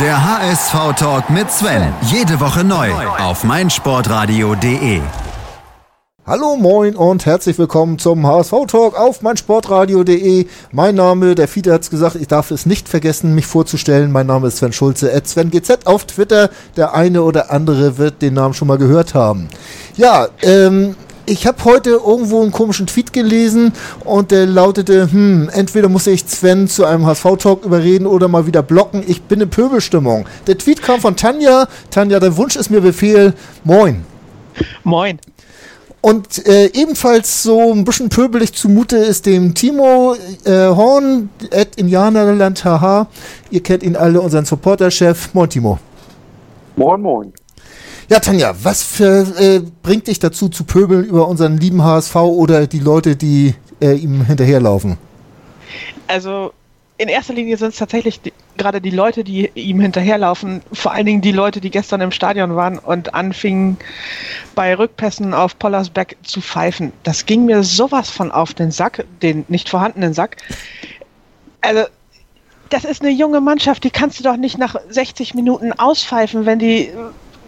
Der HSV-Talk mit Sven. Jede Woche neu auf meinsportradio.de. Hallo, moin und herzlich willkommen zum HSV-Talk auf meinsportradio.de. Mein Name, der Fiete hat es gesagt, ich darf es nicht vergessen, mich vorzustellen. Mein Name ist Sven Schulze, at SvenGZ auf Twitter. Der eine oder andere wird den Namen schon mal gehört haben. Ja, ähm, ich habe heute irgendwo einen komischen Tweet gelesen und der lautete, hm, entweder muss ich Sven zu einem HSV-Talk überreden oder mal wieder blocken. Ich bin in Pöbelstimmung. Der Tweet kam von Tanja. Tanja, dein Wunsch ist mir Befehl. Moin. Moin. Und äh, ebenfalls so ein bisschen pöbelig zumute ist dem Timo äh, Horn, at Indianerland, haha. Ihr kennt ihn alle, unseren Supporterchef. Moin, Timo. Moin, moin. Ja, Tanja, was für, äh, bringt dich dazu zu pöbeln über unseren lieben HSV oder die Leute, die äh, ihm hinterherlaufen? Also in erster Linie sind es tatsächlich die, gerade die Leute, die ihm hinterherlaufen, vor allen Dingen die Leute, die gestern im Stadion waren und anfingen bei Rückpässen auf Pollersbeck zu pfeifen. Das ging mir sowas von auf den Sack, den nicht vorhandenen Sack. Also das ist eine junge Mannschaft, die kannst du doch nicht nach 60 Minuten auspfeifen, wenn die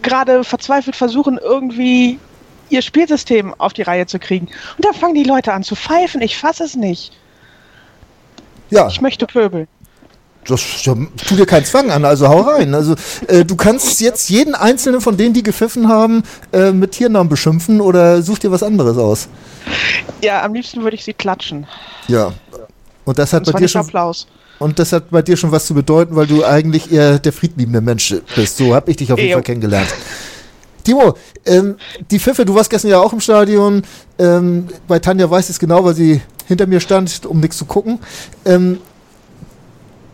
gerade verzweifelt versuchen, irgendwie ihr Spielsystem auf die Reihe zu kriegen. Und dann fangen die Leute an zu pfeifen. Ich fasse es nicht. Ja. Ich möchte pöbeln. Das tu dir keinen Zwang an, also hau rein. Also äh, du kannst jetzt jeden einzelnen von denen, die gepfiffen haben, äh, mit Tiernamen beschimpfen oder such dir was anderes aus. Ja, am liebsten würde ich sie klatschen. Ja. Und das hat Und bei dir schon Applaus. Und das hat bei dir schon was zu bedeuten, weil du eigentlich eher der friedliebende Mensch bist. So habe ich dich auf jeden. Fall kennengelernt. Timo, ähm, die Pfiffe, du warst gestern ja auch im Stadion. Ähm, bei Tanja weiß ich es genau, weil sie hinter mir stand, um nichts zu gucken. Ähm,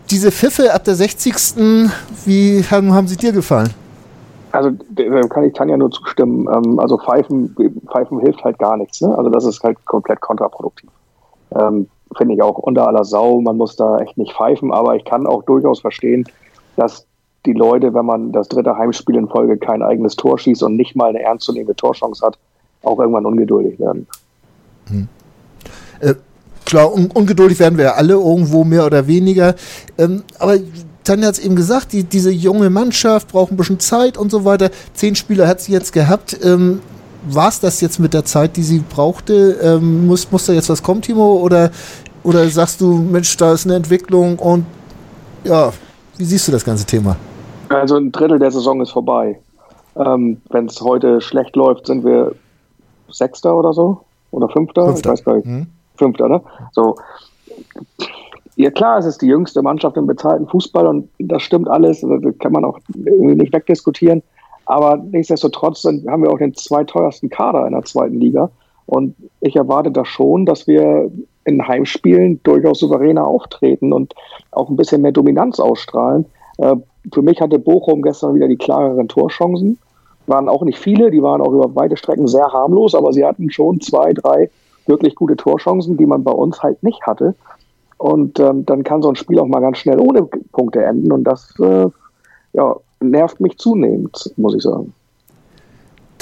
diese Pfiffe ab der 60. Wie haben, haben sie dir gefallen? Also da kann ich Tanja nur zustimmen. Ähm, also Pfeifen, Pfeifen hilft halt gar nichts. Ne? Also das ist halt komplett kontraproduktiv. Ähm, Finde ich auch unter aller Sau. Man muss da echt nicht pfeifen, aber ich kann auch durchaus verstehen, dass die Leute, wenn man das dritte Heimspiel in Folge kein eigenes Tor schießt und nicht mal eine ernstzunehmende Torchance hat, auch irgendwann ungeduldig werden. Äh, klar, un ungeduldig werden wir alle irgendwo mehr oder weniger. Ähm, aber Tanja hat es eben gesagt, die, diese junge Mannschaft braucht ein bisschen Zeit und so weiter. Zehn Spieler hat sie jetzt gehabt. Ähm, War es das jetzt mit der Zeit, die sie brauchte? Ähm, muss, muss da jetzt was kommen, Timo? Oder, oder sagst du, Mensch, da ist eine Entwicklung und ja, wie siehst du das ganze Thema? Also ein Drittel der Saison ist vorbei. Ähm, Wenn es heute schlecht läuft, sind wir Sechster oder so? Oder Fünfter? Fünfter. Ich weiß gar nicht. Hm? Fünfter, ne? So. Ja klar, es ist die jüngste Mannschaft im bezahlten Fußball und das stimmt alles, das kann man auch irgendwie nicht wegdiskutieren. Aber nichtsdestotrotz haben wir auch den zweiteuersten Kader in der zweiten Liga. Und ich erwarte da schon, dass wir in Heimspielen durchaus souveräner auftreten und auch ein bisschen mehr Dominanz ausstrahlen. Äh, für mich hatte Bochum gestern wieder die klareren Torchancen. Waren auch nicht viele, die waren auch über weite Strecken sehr harmlos, aber sie hatten schon zwei, drei wirklich gute Torchancen, die man bei uns halt nicht hatte. Und ähm, dann kann so ein Spiel auch mal ganz schnell ohne Punkte enden. Und das äh, ja, nervt mich zunehmend, muss ich sagen.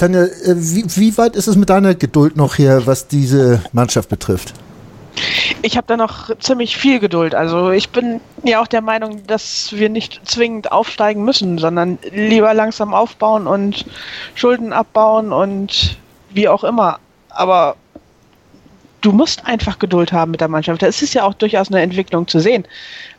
Tanja, äh, wie, wie weit ist es mit deiner Geduld noch her, was diese Mannschaft betrifft? Ich habe da noch ziemlich viel Geduld. Also ich bin ja auch der Meinung, dass wir nicht zwingend aufsteigen müssen, sondern lieber langsam aufbauen und Schulden abbauen und wie auch immer. Aber du musst einfach Geduld haben mit der Mannschaft. Es ist ja auch durchaus eine Entwicklung zu sehen.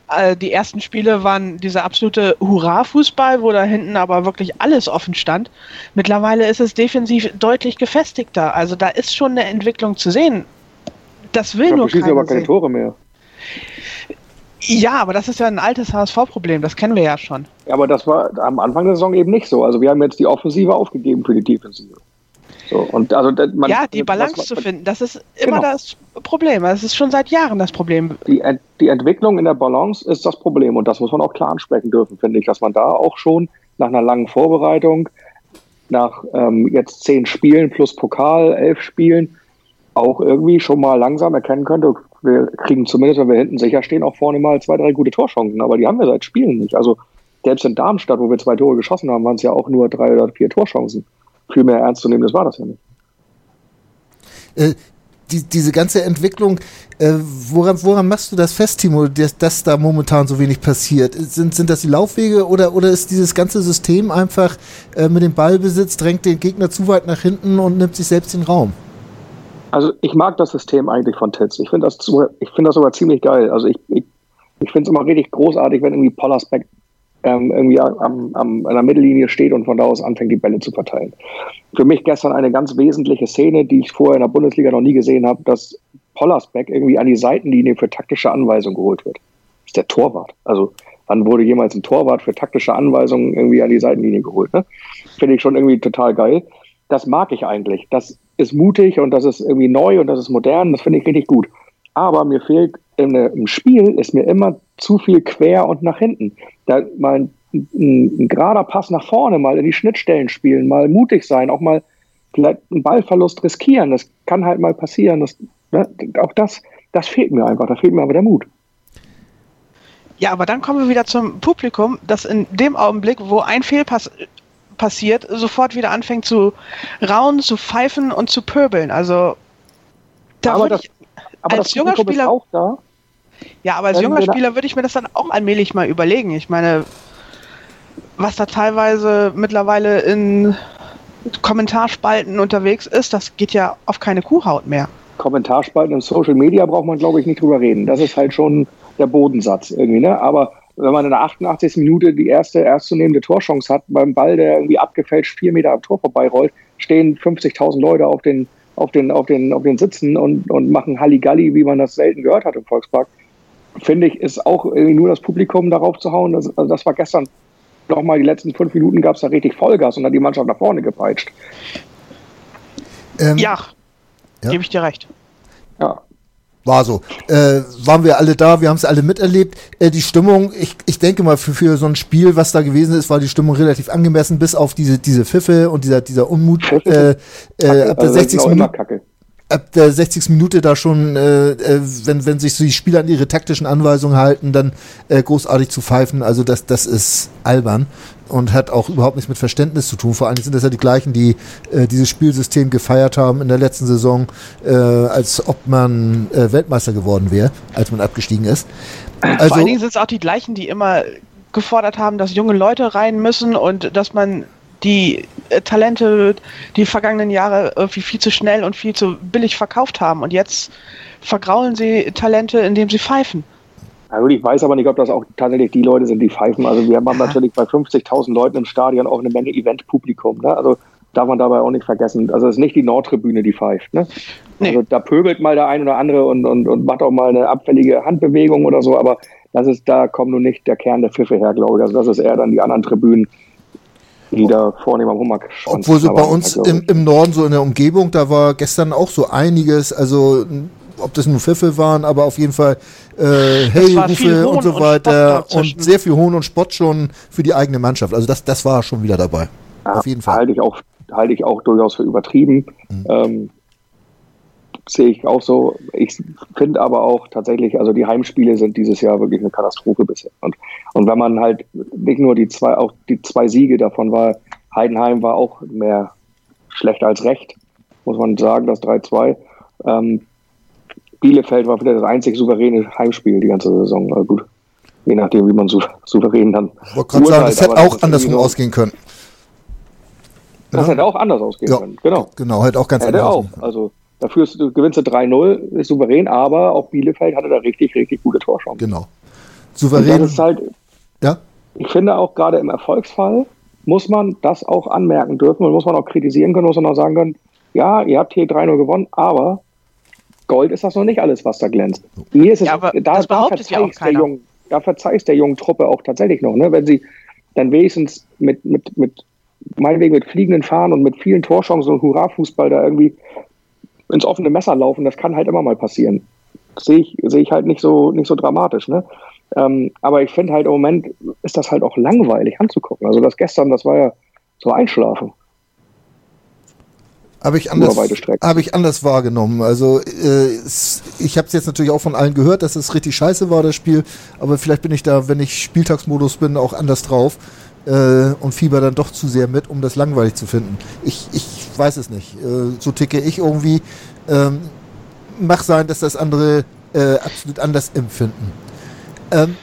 Äh, Die ersten Spiele waren dieser absolute Hurra-Fußball, wo da hinten aber wirklich alles offen stand. Mittlerweile ist es defensiv deutlich gefestigter. Also da ist schon eine Entwicklung zu sehen. Das will Ja, nur keiner aber keine sehen. Tore mehr. Ja, aber das ist ja ein altes HSV-Problem, das kennen wir ja schon. Ja, aber das war am Anfang der Saison eben nicht so. Also wir haben jetzt die Offensive aufgegeben für die Defensive. So, und also man, ja, die Balance man- zu finden, das ist immer Genau. das Problem. Das ist schon seit Jahren das Problem. Die, die Entwicklung in der Balance ist das Problem und das muss man auch klar ansprechen dürfen, finde ich, dass man da auch schon nach einer langen Vorbereitung, nach ähm, jetzt zehn Spielen plus Pokal, elf Spielen, auch irgendwie schon mal langsam erkennen könnte, wir kriegen zumindest, wenn wir hinten sicher stehen, auch vorne mal zwei, drei gute Torchancen, aber die haben wir seit Spielen nicht. Also selbst in Darmstadt, wo wir zwei Tore geschossen haben, waren es ja auch nur drei oder vier Torchancen. Viel mehr ernstzunehmendes war das ja nicht. Äh, die, diese ganze Entwicklung, äh, woran, woran machst du das fest, Timo, dass, dass da momentan so wenig passiert? Sind, sind das die Laufwege oder, oder ist dieses ganze System einfach äh, mit dem Ballbesitz, drängt den Gegner zu weit nach hinten und nimmt sich selbst den Raum? Also ich mag das System eigentlich von Titz. Ich finde das, find das sogar ziemlich geil. Also ich, ich, ich finde es immer richtig großartig, wenn irgendwie Pollersbeck ähm, irgendwie am, am, an der Mittellinie steht und von da aus anfängt, die Bälle zu verteilen. Für mich gestern eine ganz wesentliche Szene, die ich vorher in der Bundesliga noch nie gesehen habe, dass Pollersbeck irgendwie an die Seitenlinie für taktische Anweisungen geholt wird. Das ist der Torwart. Also wann wurde jemals ein Torwart für taktische Anweisungen irgendwie an die Seitenlinie geholt? Ne? Finde ich schon irgendwie total geil. Das mag ich eigentlich. Das ist mutig und das ist irgendwie neu und das ist modern. Das finde ich richtig gut. Aber mir fehlt im Spiel ist mir immer zu viel quer und nach hinten. Da mal ein, ein, ein gerader Pass nach vorne, mal in die Schnittstellen spielen, mal mutig sein, auch mal vielleicht einen Ballverlust riskieren. Das kann halt mal passieren. Das, ne, auch das, das fehlt mir einfach. Da fehlt mir aber der Mut. Ja, aber dann kommen wir wieder zum Publikum, das in dem Augenblick, wo ein Fehlpass passiert, sofort wieder anfängt zu raunen, zu pfeifen und zu pöbeln. Also da aber das, aber als das junger Spieler auch da. Ja, aber als junger Spieler würde ich mir das dann auch allmählich mal überlegen. Ich meine, was da teilweise mittlerweile in Kommentarspalten unterwegs ist, das geht ja auf keine Kuhhaut mehr. Kommentarspalten in Social Media braucht man, glaube ich, nicht drüber reden. Das ist halt schon der Bodensatz irgendwie, ne? Aber wenn man in der 88. Minute die erste ernstzunehmende Torchance hat, beim Ball, der irgendwie abgefälscht vier Meter am Tor vorbeirollt, stehen 50.000 Leute auf den, auf den, auf den, auf den Sitzen und, und machen Halligalli, wie man das selten gehört hat im Volkspark finde ich, ist auch irgendwie nur das Publikum darauf zu hauen. Das, also das war gestern nochmal, die letzten fünf Minuten gab es da richtig Vollgas und dann die Mannschaft nach vorne gepeitscht. Ähm, ja, ja, gebe ich dir recht. Ja. War so. Äh, waren wir alle da, wir haben es alle miterlebt. Äh, die Stimmung, ich, ich denke mal, für, für so ein Spiel, was da gewesen ist, war die Stimmung relativ angemessen, bis auf diese, diese Pfiffe und dieser, dieser Unmut. Äh, äh, ab der also 60. Minute ab der 60. Minute da schon, äh, äh, wenn, wenn sich so die Spieler an ihre taktischen Anweisungen halten, dann äh, großartig zu pfeifen. Also das, das ist albern und hat auch überhaupt nichts mit Verständnis zu tun. Vor allem sind das ja die gleichen, die äh, dieses Spielsystem gefeiert haben in der letzten Saison, äh, als ob man äh, Weltmeister geworden wäre, als man abgestiegen ist. Also, Vor allen Dingen sind es auch die gleichen, die immer gefordert haben, dass junge Leute rein müssen und dass man die äh, Talente die vergangenen Jahre irgendwie viel zu schnell und viel zu billig verkauft haben. Und jetzt vergraulen sie Talente, indem sie pfeifen. Also ich weiß aber nicht, ob das auch tatsächlich die Leute sind, die pfeifen. Also wir haben ja. natürlich bei 50.000 Leuten im Stadion auch eine Menge Eventpublikum. Ne? Also darf man dabei auch nicht vergessen. Also es ist nicht die Nordtribüne, die pfeift. Ne? Nee. Also da pöbelt mal der ein oder andere und, und, und macht auch mal eine abfällige Handbewegung oder so, aber das ist, da kommt nun nicht der Kern der Pfiffe her, glaube ich. Also das ist eher dann die anderen Tribünen, die da vorne am Hummer Obwohl so bei uns im, im Norden, so in der Umgebung, da war gestern auch so einiges, also ob das nur Pfiffe waren, aber auf jeden Fall äh, Hey-Rufe und so weiter und, und, sehr viel Hohn und Spott schon für die eigene Mannschaft. Also das, das war schon wieder dabei. Ja, auf jeden Fall. Halte ich auch, halte ich auch durchaus für übertrieben. Mhm. Ähm, sehe ich auch so. Ich finde aber auch tatsächlich, also die Heimspiele sind dieses Jahr wirklich eine Katastrophe bisher. Und, und wenn man halt nicht nur die zwei, auch die zwei Siege davon war, Heidenheim war auch mehr schlecht als recht, muss man sagen, das 3-2. Ähm, Bielefeld war wieder das einzig souveräne Heimspiel die ganze Saison. Also gut, je nachdem, wie man so souverän dann. Ich wollte gerade sagen, das hätte auch andersrum ausgehen können. Das ja. hätte auch anders ausgehen ja, können, genau. Genau, hätte auch ganz hätte anders. Auch. Also da führst du, gewinnst du 3-0, ist souverän, aber auch Bielefeld hatte da richtig, richtig gute Torchancen. Genau. Souverän. das ist halt, ja? Ich finde auch gerade im Erfolgsfall muss man das auch anmerken dürfen und muss man auch kritisieren können, muss man auch sagen können, ja, ihr habt hier 3-0 gewonnen, aber Gold ist das noch nicht alles, was da glänzt. Mir ist es, ja, da, da verzeihst ja der jungen, da verzeihst der jungen Truppe auch tatsächlich noch, ne? wenn sie dann wenigstens mit, mit, mit meinetwegen mit fliegenden Fahnen und mit vielen Torchancen und Hurra-Fußball da irgendwie ins offene Messer laufen, das kann halt immer mal passieren. Sehe ich, sehe ich halt nicht so, nicht so dramatisch. Ne? Ähm, aber ich finde halt im Moment ist das halt auch langweilig anzugucken. Also das gestern, das war ja so Einschlafen. Habe ich, anders, hab ich anders wahrgenommen. Also äh, ich habe es jetzt natürlich auch von allen gehört, dass es richtig scheiße war, das Spiel. Aber vielleicht bin ich da, wenn ich Spieltagsmodus bin, auch anders drauf äh, und fieber dann doch zu sehr mit, um das langweilig zu finden. Ich, ich weiß es nicht. Äh, so ticke ich irgendwie. Ähm, mag sein, dass das andere äh, absolut anders empfinden. Ähm,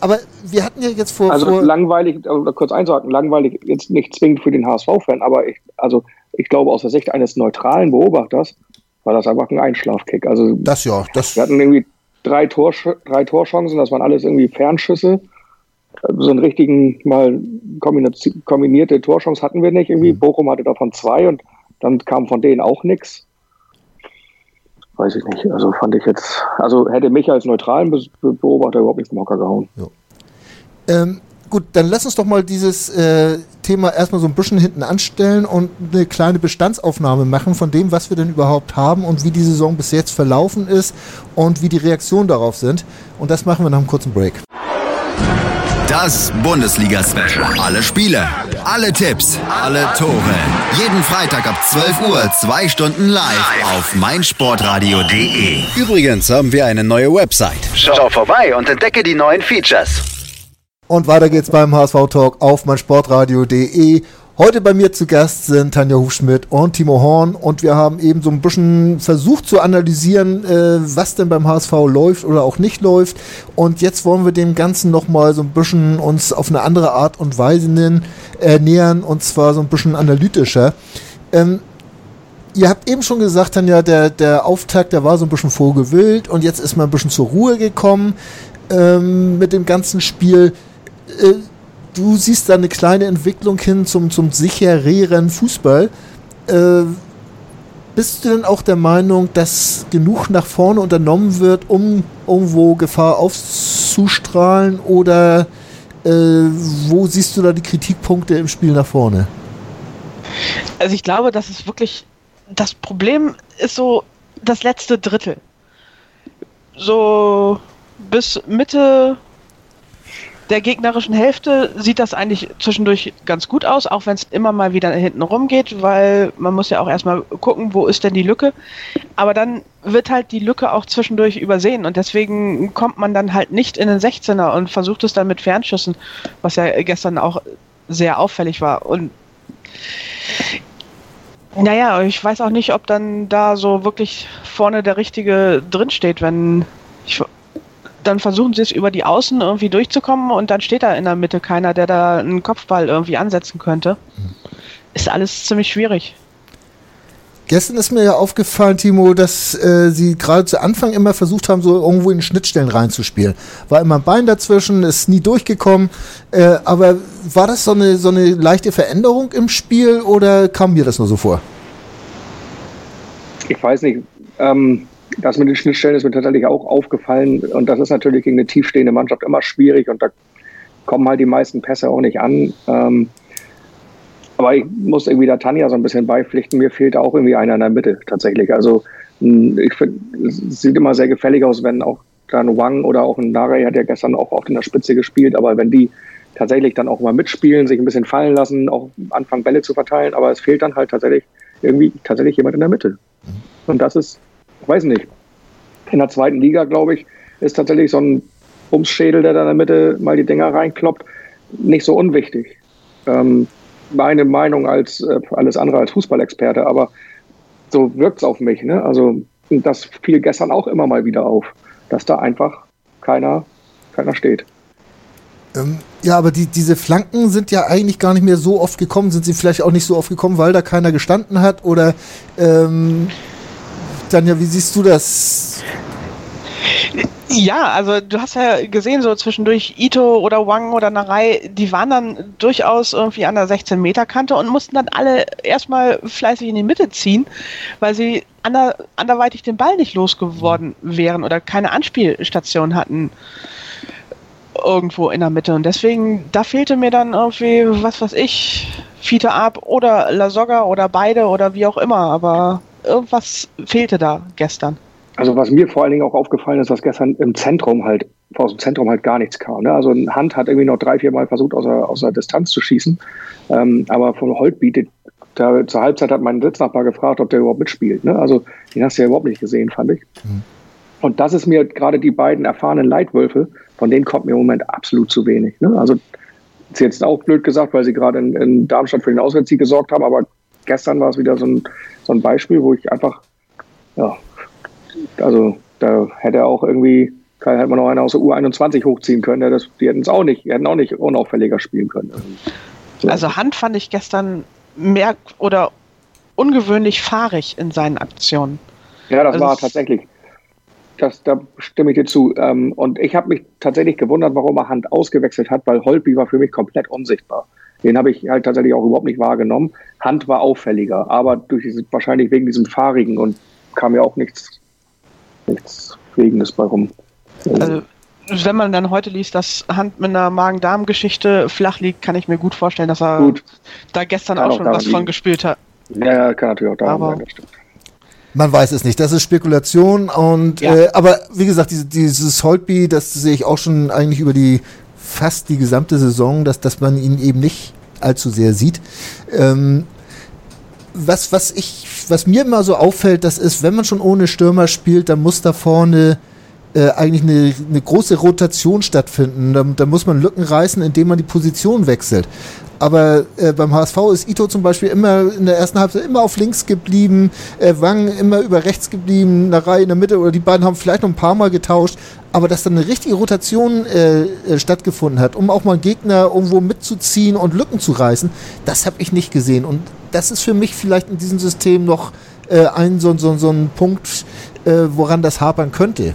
aber wir hatten ja jetzt vor. Also vor langweilig, also kurz einsagen, langweilig jetzt nicht zwingend für den HSV-Fan, aber ich, also ich glaube aus der Sicht eines neutralen Beobachters war das einfach ein Einschlafkick. Also das ja, das. Wir hatten irgendwie drei, Tor, drei Torchancen, das waren alles irgendwie Fernschüsse. So einen richtigen mal kombinierte Torchance hatten wir nicht irgendwie. Mhm. Bochum hatte davon zwei und dann kam von denen auch nichts. Weiß ich nicht. Also fand ich jetzt, also hätte mich als neutralen Be Beobachter überhaupt nicht vom Hocker gehauen. Ja. Ähm, gut, dann lass uns doch mal dieses äh, Thema erstmal so ein bisschen hinten anstellen und eine kleine Bestandsaufnahme machen von dem, was wir denn überhaupt haben und wie die Saison bis jetzt verlaufen ist und wie die Reaktionen darauf sind. Und das machen wir nach einem kurzen Break. Das Bundesliga-Special. Alle Spiele, alle Tipps, alle Tore. Jeden Freitag ab 12 Uhr, zwei Stunden live auf meinsportradio.de. Übrigens haben wir eine neue Website. Schau vorbei und entdecke die neuen Features. Und weiter geht's beim HSV Talk auf meinsportradio.de. Heute bei mir zu Gast sind Tanja Hufschmidt und Timo Horn und wir haben eben so ein bisschen versucht zu analysieren, äh, was denn beim HSV läuft oder auch nicht läuft. Und jetzt wollen wir dem Ganzen nochmal so ein bisschen uns auf eine andere Art und Weise äh, nähern und zwar so ein bisschen analytischer. Ähm, ihr habt eben schon gesagt, Tanja, der, der Auftakt, der war so ein bisschen vorgewillt und jetzt ist man ein bisschen zur Ruhe gekommen ähm, mit dem ganzen Spiel. Äh, du siehst da eine kleine Entwicklung hin zum, zum sichereren Fußball. Äh, bist du denn auch der Meinung, dass genug nach vorne unternommen wird, um irgendwo Gefahr aufzustrahlen? Oder äh, wo siehst du da die Kritikpunkte im Spiel nach vorne? Also ich glaube, das ist wirklich das Problem ist so das letzte Drittel. So bis Mitte der gegnerischen Hälfte sieht das eigentlich zwischendurch ganz gut aus, auch wenn es immer mal wieder hinten rumgeht, weil man muss ja auch erstmal gucken, wo ist denn die Lücke. Aber dann wird halt die Lücke auch zwischendurch übersehen und deswegen kommt man dann halt nicht in den 16er und versucht es dann mit Fernschüssen, was ja gestern auch sehr auffällig war. Und naja, ich weiß auch nicht, ob dann da so wirklich vorne der Richtige drinsteht, wenn ich dann versuchen sie es über die Außen irgendwie durchzukommen und dann steht da in der Mitte keiner, der da einen Kopfball irgendwie ansetzen könnte. Ist alles ziemlich schwierig. Gestern ist mir ja aufgefallen, Timo, dass äh, sie gerade zu Anfang immer versucht haben, so irgendwo in Schnittstellen reinzuspielen. War immer ein Bein dazwischen, ist nie durchgekommen. Äh, aber war das so eine, so eine leichte Veränderung im Spiel oder kam mir das nur so vor? Ich weiß nicht. Ähm, das mit den Schnittstellen ist mir tatsächlich auch aufgefallen. Und das ist natürlich gegen eine tiefstehende Mannschaft immer schwierig. Und da kommen halt die meisten Pässe auch nicht an. Ähm, aber ich muss irgendwie der Tanja so ein bisschen beipflichten. Mir fehlt auch irgendwie einer in der Mitte tatsächlich. Also ich finde, es sieht immer sehr gefällig aus, wenn auch dann Wang oder auch ein Nare hat ja gestern auch oft in der Spitze gespielt. Aber wenn die tatsächlich dann auch mal mitspielen, sich ein bisschen fallen lassen, auch anfangen Bälle zu verteilen. Aber es fehlt dann halt tatsächlich irgendwie tatsächlich jemand in der Mitte. Und das ist weiß nicht, in der zweiten Liga, glaube ich, ist tatsächlich so ein Bumsschädel, der da in der Mitte mal die Dinger reinkloppt, nicht so unwichtig. Ähm, meine Meinung als äh, alles andere als Fußballexperte, aber so wirkt es auf mich. Ne? Also das fiel gestern auch immer mal wieder auf, dass da einfach keiner, keiner steht. Ähm, ja, aber die, diese Flanken sind ja eigentlich gar nicht mehr so oft gekommen. Sind sie vielleicht auch nicht so oft gekommen, weil da keiner gestanden hat? Oder ähm, Tanja, wie siehst du das? Ja, also du hast ja gesehen, so zwischendurch Ito oder Wang oder Narei, die waren dann durchaus irgendwie an der 16-Meter-Kante und mussten dann alle erstmal fleißig in die Mitte ziehen, weil sie ander, anderweitig den Ball nicht losgeworden wären oder keine Anspielstation hatten irgendwo in der Mitte. Und deswegen, da fehlte mir dann irgendwie, was weiß ich, Fiete Ab oder La Soga oder beide oder wie auch immer, aber irgendwas fehlte da gestern. Also was mir vor allen Dingen auch aufgefallen ist, dass gestern im Zentrum halt, aus dem Zentrum halt gar nichts kam. Ne? Also Hand hat irgendwie noch drei, vier Mal versucht, außer, außer Distanz zu schießen. Ähm, aber von Holtbeat, da, zur Halbzeit hat mein Sitznachbar gefragt, ob der überhaupt mitspielt. Ne? Also den hast du ja überhaupt nicht gesehen, fand ich. Mhm. Und das ist mir gerade die beiden erfahrenen Leitwölfe, von denen kommt mir im Moment absolut zu wenig. Ne? Also ist jetzt auch blöd gesagt, weil sie gerade in, in Darmstadt für den Auswärtssieg gesorgt haben, aber gestern war es wieder so ein, so ein Beispiel, wo ich einfach ja, Also da hätte er auch irgendwie, hätte man noch einer aus der U21 hochziehen können. Das, die hätten es auch nicht, die hätten auch nicht unauffälliger spielen können. So. Also Hand fand ich gestern mehr oder ungewöhnlich fahrig in seinen Aktionen. Ja, das also war tatsächlich. Das, da stimme ich dir zu. Ähm, und ich habe mich tatsächlich gewundert, warum er Hand ausgewechselt hat, weil Holtby war für mich komplett unsichtbar. Den habe ich halt tatsächlich auch überhaupt nicht wahrgenommen. Hand war auffälliger, aber durch diese, wahrscheinlich wegen diesem Fahrigen und kam ja auch nichts, nichts Regendes bei rum. Also, wenn man dann heute liest, dass Hand mit einer Magen-Darm-Geschichte flach liegt, kann ich mir gut vorstellen, dass er gut. da gestern auch, auch schon was liegen. von gespielt hat. Ja, kann natürlich auch daran sein, das stimmt. Man weiß es nicht. Das ist Spekulation und ja. äh, aber wie gesagt, diese, dieses Holtby, das sehe ich auch schon eigentlich über die fast die gesamte Saison, dass, dass man ihn eben nicht allzu sehr sieht. Ähm, was, was ich, was mir immer so auffällt, das ist, wenn man schon ohne Stürmer spielt, dann muss da vorne äh, eigentlich eine, eine, große Rotation stattfinden. Da, da, muss man Lücken reißen, indem man die Position wechselt. Aber äh, beim HSV ist Ito zum Beispiel immer in der ersten Halbzeit immer auf links geblieben, äh, Wang immer über rechts geblieben, eine Reihe in der Mitte oder die beiden haben vielleicht noch ein paar Mal getauscht. Aber dass dann eine richtige Rotation äh, äh stattgefunden hat, um auch mal Gegner irgendwo mitzuziehen und Lücken zu reißen, das habe ich nicht gesehen. Und das ist für mich vielleicht in diesem System noch äh, ein so, so, so ein Punkt, äh, woran das hapern könnte.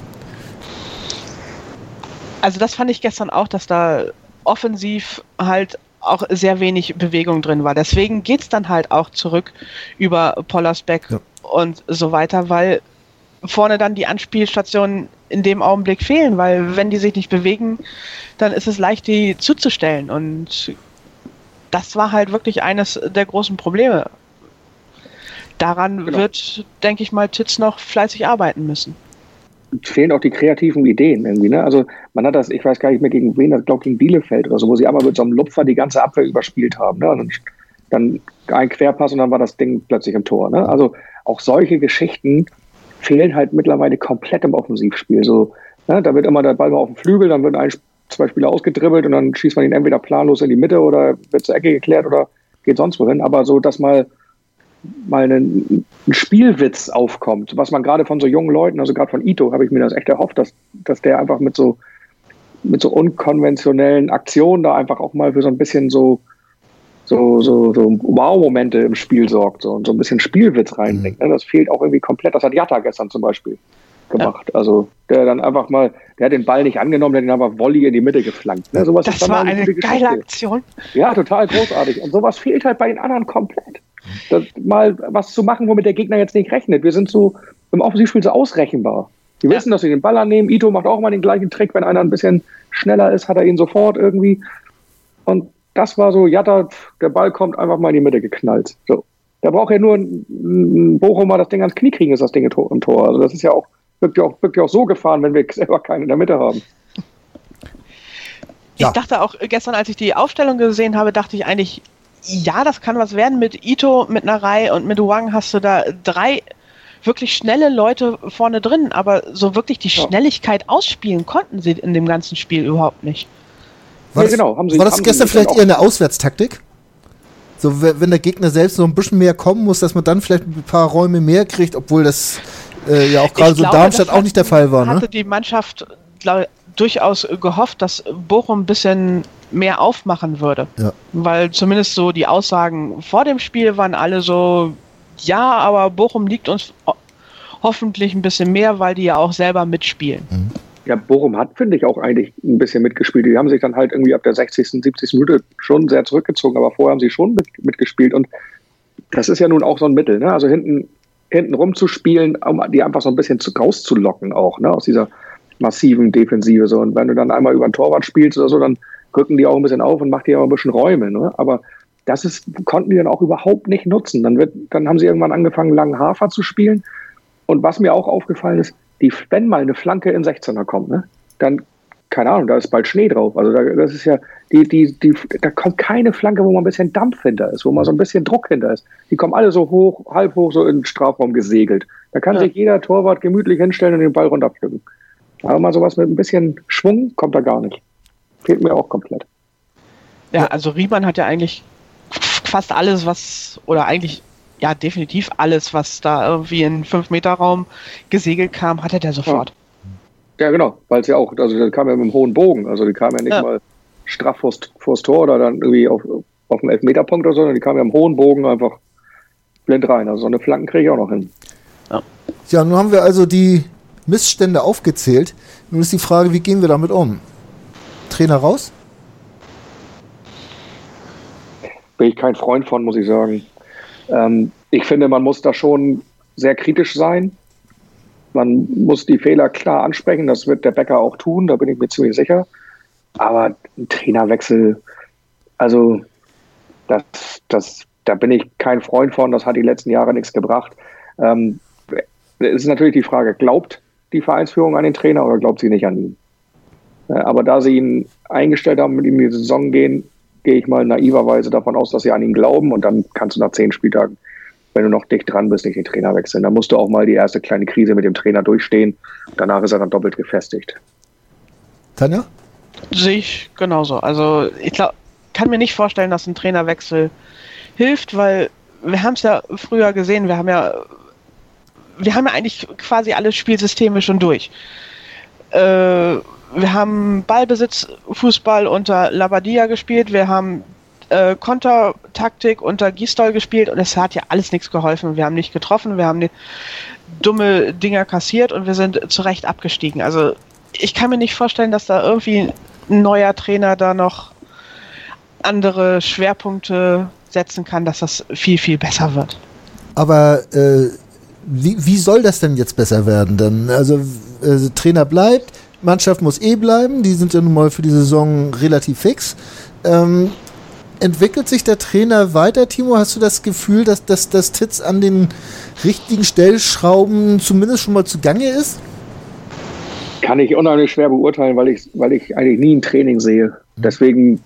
Also das fand ich gestern auch, dass da offensiv halt auch sehr wenig Bewegung drin war. Deswegen geht es dann halt auch zurück über Pollersbeck ja. und so weiter, weil vorne dann die Anspielstationen in dem Augenblick fehlen, weil wenn die sich nicht bewegen, dann ist es leicht, die zuzustellen. Und das war halt wirklich eines der großen Probleme. Daran genau. wird, denke ich mal, Titz noch fleißig arbeiten müssen fehlen auch die kreativen Ideen irgendwie. Ne? Also man hat das, ich weiß gar nicht mehr gegen wen, das glaube gegen Bielefeld oder so, wo sie einmal mit so einem Lupfer die ganze Abwehr überspielt haben. Ne? Und dann ein Querpass und dann war das Ding plötzlich im Tor. Ne? Also auch solche Geschichten fehlen halt mittlerweile komplett im Offensivspiel. So, ne? Da wird immer der Ball mal auf dem Flügel, dann wird ein, zwei Spieler ausgedribbelt und dann schießt man ihn entweder planlos in die Mitte oder wird zur Ecke geklärt oder geht sonst wohin. Aber so, dass mal mal ein, ein Spielwitz aufkommt, was man gerade von so jungen Leuten, also gerade von Ito, habe ich mir das echt erhofft, dass, dass der einfach mit so, mit so unkonventionellen Aktionen da einfach auch mal für so ein bisschen so, so, so, so Wow-Momente im Spiel sorgt so, und so ein bisschen Spielwitz reinbringt. Mhm. Ne? Das fehlt auch irgendwie komplett. Das hat Jatta gestern zum Beispiel gemacht. Ja. Also der dann einfach mal, der hat den Ball nicht angenommen, der hat ihn aber Volley in die Mitte geflankt. Ne? Sowas das war eine geile Aktion. Ja, total großartig. Und sowas fehlt halt bei den anderen komplett mal was zu machen, womit der Gegner jetzt nicht rechnet. Wir sind so im Offensivspiel so ausrechenbar. Die ja. wissen, dass sie den Ball annehmen. Ito macht auch mal den gleichen Trick. Wenn einer ein bisschen schneller ist, hat er ihn sofort irgendwie. Und das war so, ja, da, der Ball kommt einfach mal in die Mitte geknallt. So. Da braucht ja nur ein, ein Bochum mal das Ding ans Knie kriegen, ist das Ding im Tor. Also das ist ja auch wirklich auch, wirklich auch so gefahren, wenn wir selber keinen in der Mitte haben. Ich ja. dachte auch gestern, als ich die Aufstellung gesehen habe, dachte ich eigentlich, ja, das kann was werden. Mit Ito, mit Narei und mit Wang hast du da drei wirklich schnelle Leute vorne drin, aber so wirklich die Schnelligkeit ausspielen konnten sie in dem ganzen Spiel überhaupt nicht. War das, genau, sie, war das gestern vielleicht eher eine Auswärtstaktik? So, wenn der Gegner selbst noch ein bisschen mehr kommen muss, dass man dann vielleicht ein paar Räume mehr kriegt, obwohl das äh, ja auch gerade so Darmstadt auch nicht der Fall war. Ne? Hatte die Mannschaft glaub, durchaus gehofft, dass Bochum ein bisschen mehr aufmachen würde. Ja. Weil zumindest so die Aussagen vor dem Spiel waren alle so, ja, aber Bochum liegt uns hoffentlich ein bisschen mehr, weil die ja auch selber mitspielen. Mhm. Ja, Bochum hat, finde ich, auch eigentlich ein bisschen mitgespielt. Die haben sich dann halt irgendwie ab der 60., 70. Minute schon sehr zurückgezogen, aber vorher haben sie schon mit, mitgespielt. Und das ist ja nun auch so ein Mittel, ne? Also hinten, hinten rumzuspielen, um die einfach so ein bisschen zu, rauszulocken auch, ne? Aus dieser massiven Defensive. So. Und wenn du dann einmal über ein Torwart spielst oder so, dann rücken die auch ein bisschen auf und macht die auch ein bisschen Räume. Ne? Aber das ist, konnten die dann auch überhaupt nicht nutzen. Dann, wird, dann haben sie irgendwann angefangen, langen Hafer zu spielen. Und was mir auch aufgefallen ist, die, wenn mal eine Flanke in 16er kommt, ne, dann, keine Ahnung, da ist bald Schnee drauf. Also da, das ist ja, die, die, die, da kommt keine Flanke, wo mal ein bisschen Dampf hinter ist, wo mal so ein bisschen Druck hinter ist. Die kommen alle so hoch, halb hoch, so in den Strafraum gesegelt. Da kann ja. sich jeder Torwart gemütlich hinstellen und den Ball runterpflücken. Aber mal sowas mit ein bisschen Schwung kommt da gar nicht. Fehlt mir auch komplett. Ja, also Riemann hat ja eigentlich fast alles, was, oder eigentlich ja, definitiv alles, was da irgendwie in 5-Meter-Raum gesegelt kam, hatte der sofort. Ja, ja genau, weil es ja auch, also der kam ja mit einem hohen Bogen, also die kam ja nicht ja. mal straff vors, vors Tor oder dann irgendwie auf, auf dem Elfmeterpunkt oder so, sondern die kam ja im hohen Bogen einfach blind rein. Also so eine Flanken kriege ich auch noch hin. Ja. ja, nun haben wir also die Missstände aufgezählt. Nun ist die Frage, wie gehen wir damit um? Trainer raus? Bin ich kein Freund von, muss ich sagen. Ähm, ich finde, man muss da schon sehr kritisch sein. Man muss die Fehler klar ansprechen. Das wird der Bäcker auch tun, da bin ich mir ziemlich sicher. Aber ein Trainerwechsel, also das, das, da bin ich kein Freund von. Das hat die letzten Jahre nichts gebracht. Ähm, es ist natürlich die Frage, glaubt die Vereinsführung an den Trainer oder glaubt sie nicht an ihn? Aber da sie ihn eingestellt haben, mit ihm in die Saison gehen, gehe ich mal naiverweise davon aus, dass sie an ihn glauben und dann kannst du nach zehn Spieltagen, wenn du noch dicht dran bist, nicht den Trainer wechseln. Da musst du auch mal die erste kleine Krise mit dem Trainer durchstehen. Danach ist er dann doppelt gefestigt. Tanja? Sehe ich genauso. Also ich glaube, kann mir nicht vorstellen, dass ein Trainerwechsel hilft, weil wir haben es ja früher gesehen, wir haben ja wir haben ja eigentlich quasi alle Spielsysteme schon durch. Äh, wir haben Ballbesitz, Fußball unter Labadia gespielt, wir haben äh, Kontertaktik unter Gistol gespielt und es hat ja alles nichts geholfen. Wir haben nicht getroffen, wir haben dumme Dinger kassiert und wir sind zu Recht abgestiegen. Also ich kann mir nicht vorstellen, dass da irgendwie ein neuer Trainer da noch andere Schwerpunkte setzen kann, dass das viel, viel besser wird. Aber äh, wie, wie soll das denn jetzt besser werden? Dann, also äh, Trainer bleibt, Mannschaft muss eh bleiben, die sind ja nun mal für die Saison relativ fix. Ähm, entwickelt sich der Trainer weiter, Timo? Hast du das Gefühl, dass, dass, dass Titz an den richtigen Stellschrauben zumindest schon mal zugange ist? Kann ich unheimlich schwer beurteilen, weil ich, weil ich eigentlich nie ein Training sehe. Mhm. Deswegen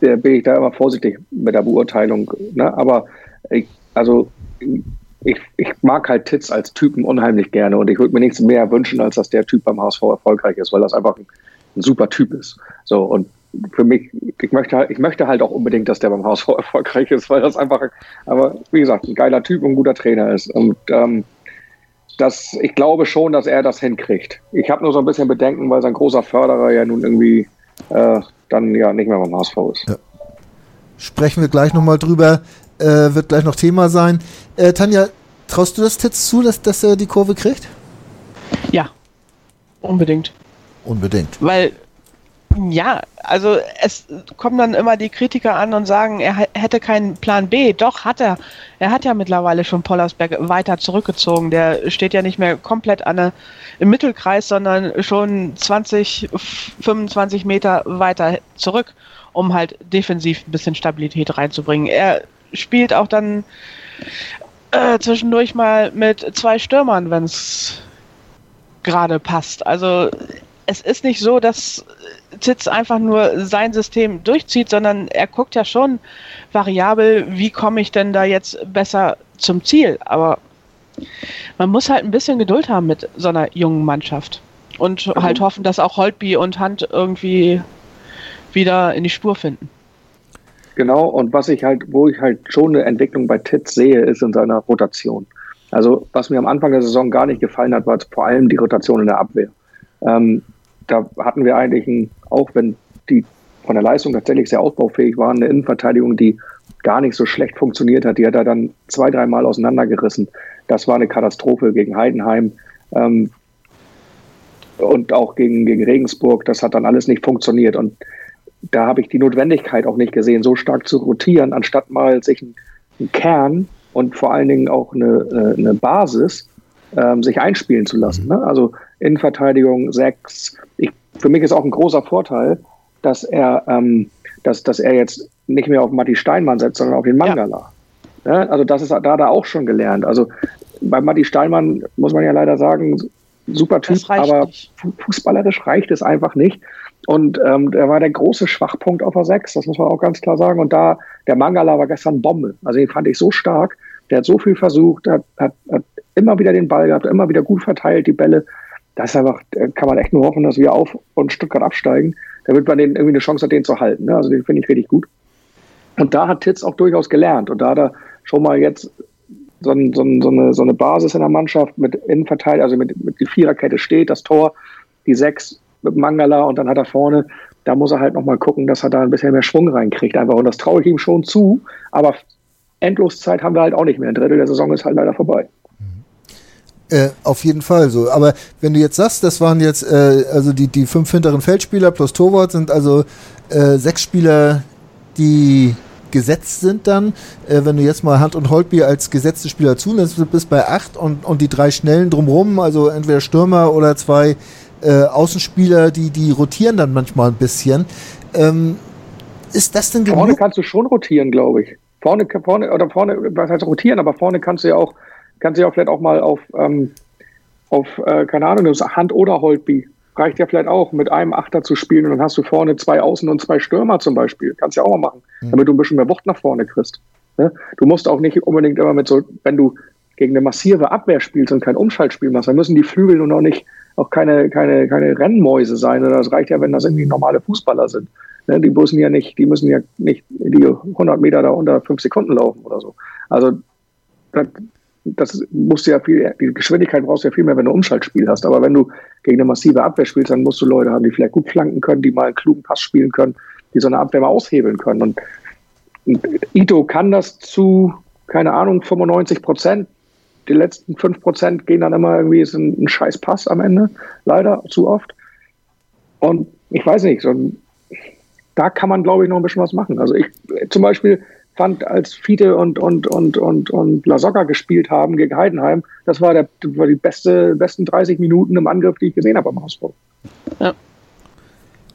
äh, bin ich da immer vorsichtig mit der Beurteilung. Ne? Aber ich, also ich, ich mag halt Titz als Typen unheimlich gerne und ich würde mir nichts mehr wünschen, als dass der Typ beim HSV erfolgreich ist, weil das einfach ein, ein super Typ ist. So und für mich, ich möchte, ich möchte halt auch unbedingt, dass der beim HSV erfolgreich ist, weil das einfach, aber wie gesagt, ein geiler Typ und ein guter Trainer ist. Und ähm, das, ich glaube schon, dass er das hinkriegt. Ich habe nur so ein bisschen Bedenken, weil sein großer Förderer ja nun irgendwie äh, dann ja nicht mehr beim HSV ist. Ja. Sprechen wir gleich nochmal drüber äh, wird gleich noch Thema sein. Äh, Tanja, traust du das jetzt zu, dass, dass er die Kurve kriegt? Ja, unbedingt. Unbedingt. Weil, ja, also es kommen dann immer die Kritiker an und sagen, er hätte keinen Plan B. Doch, hat er. Er hat ja mittlerweile schon Pollersberg weiter zurückgezogen. Der steht ja nicht mehr komplett an der, im Mittelkreis, sondern schon 20, 25 Meter weiter zurück, um halt defensiv ein bisschen Stabilität reinzubringen. Er spielt auch dann äh, zwischendurch mal mit zwei Stürmern, wenn es gerade passt. Also es ist nicht so, dass Titz einfach nur sein System durchzieht, sondern er guckt ja schon variabel, wie komme ich denn da jetzt besser zum Ziel. Aber man muss halt ein bisschen Geduld haben mit so einer jungen Mannschaft. Und mhm. halt hoffen, dass auch Holtby und Hand irgendwie wieder in die Spur finden. Genau, und was ich halt, wo ich halt schon eine Entwicklung bei Titz sehe, ist in seiner Rotation. Also, was mir am Anfang der Saison gar nicht gefallen hat, war vor allem die Rotation in der Abwehr. Ähm, da hatten wir eigentlich, ein, auch wenn die von der Leistung tatsächlich sehr ausbaufähig waren, eine Innenverteidigung, die gar nicht so schlecht funktioniert hat. Die hat er dann zwei, dreimal auseinandergerissen. Das war eine Katastrophe gegen Heidenheim ähm, und auch gegen, gegen Regensburg. Das hat dann alles nicht funktioniert. Und da habe ich die Notwendigkeit auch nicht gesehen, so stark zu rotieren, anstatt mal sich einen Kern und vor allen Dingen auch eine, äh, eine Basis ähm, sich einspielen zu lassen. Mhm. Ne? Also Innenverteidigung sechs. Ich, für mich ist auch ein großer Vorteil, dass er, ähm, dass, dass er jetzt nicht mehr auf Matti Steinmann setzt, sondern auf den Mangala. Ja. Ja, also das ist da hat er auch schon gelernt. Also bei Matti Steinmann muss man ja leider sagen, super Typ, aber nicht. fußballerisch reicht es einfach nicht. Und ähm, der war der große Schwachpunkt auf der 6, das muss man auch ganz klar sagen. Und da, der Mangala war gestern Bombe. Also den fand ich so stark. Der hat so viel versucht, hat, hat, hat immer wieder den Ball gehabt, immer wieder gut verteilt, die Bälle. Das ist einfach, kann man echt nur hoffen, dass wir auf und Stuttgart absteigen, damit man den irgendwie eine Chance hat, den zu halten. Ne? Also den finde ich richtig gut. Und da hat Titz auch durchaus gelernt. Und da hat er schon mal jetzt so, ein, so, ein, so, eine, so eine Basis in der Mannschaft mit Innenverteidigung, also mit, mit die Viererkette steht, das Tor, die sechs mit Mangala und dann hat er vorne, da muss er halt nochmal gucken, dass er da ein bisschen mehr Schwung reinkriegt einfach. Und das traue ich ihm schon zu, aber Endloszeit haben wir halt auch nicht mehr. Ein Drittel der Saison ist halt leider vorbei. Äh, auf jeden Fall so. Aber wenn du jetzt sagst, das waren jetzt äh, also die, die fünf hinteren Feldspieler plus Torwart sind also äh, sechs Spieler, die gesetzt sind dann. Äh, wenn du jetzt mal Hand und Holtby als gesetzte Spieler zulässt, bist bei acht und, und die drei Schnellen drumrum, also entweder Stürmer oder zwei äh, Außenspieler, die, die rotieren dann manchmal ein bisschen. Ähm, ist das denn genug? Vorne kannst du schon rotieren, glaube ich. Vorne, vorne, oder vorne, was heißt rotieren, aber vorne kannst du ja auch, kannst du ja vielleicht auch mal auf, ähm, auf äh, keine Ahnung, Hand oder Holtby reicht ja vielleicht auch, mit einem Achter zu spielen und dann hast du vorne zwei Außen und zwei Stürmer zum Beispiel. Kannst ja auch mal machen, mhm. damit du ein bisschen mehr Wucht nach vorne kriegst. Ne? Du musst auch nicht unbedingt immer mit so, wenn du gegen eine massive Abwehr spielst und kein Umschaltspiel machst, dann müssen die Flügel nun auch nicht auch keine, keine, keine Rennmäuse sein. Das reicht ja, wenn das irgendwie normale Fußballer sind. Ne? Die müssen ja nicht, die müssen ja nicht die 100 Meter da unter fünf Sekunden laufen oder so. Also das, das musst ja viel, die Geschwindigkeit brauchst du ja viel mehr, wenn du Umschaltspiel hast. Aber wenn du gegen eine massive Abwehr spielst, dann musst du Leute haben, die vielleicht gut flanken können, die mal einen klugen Pass spielen können, die so eine Abwehr mal aushebeln können. Und Ito kann das zu, keine Ahnung, 95 Prozent. Die letzten 5 Prozent gehen dann immer irgendwie, ist ein, ein scheiß Pass am Ende. Leider, zu oft. Und ich weiß nicht, so, da kann man, glaube ich, noch ein bisschen was machen. Also ich zum Beispiel, fand, als Fiete und, und, und, und, und Lasogga gespielt haben gegen Heidenheim, das war, der, war die beste, besten 30 Minuten im Angriff, die ich gesehen habe am Ausbau. Ja.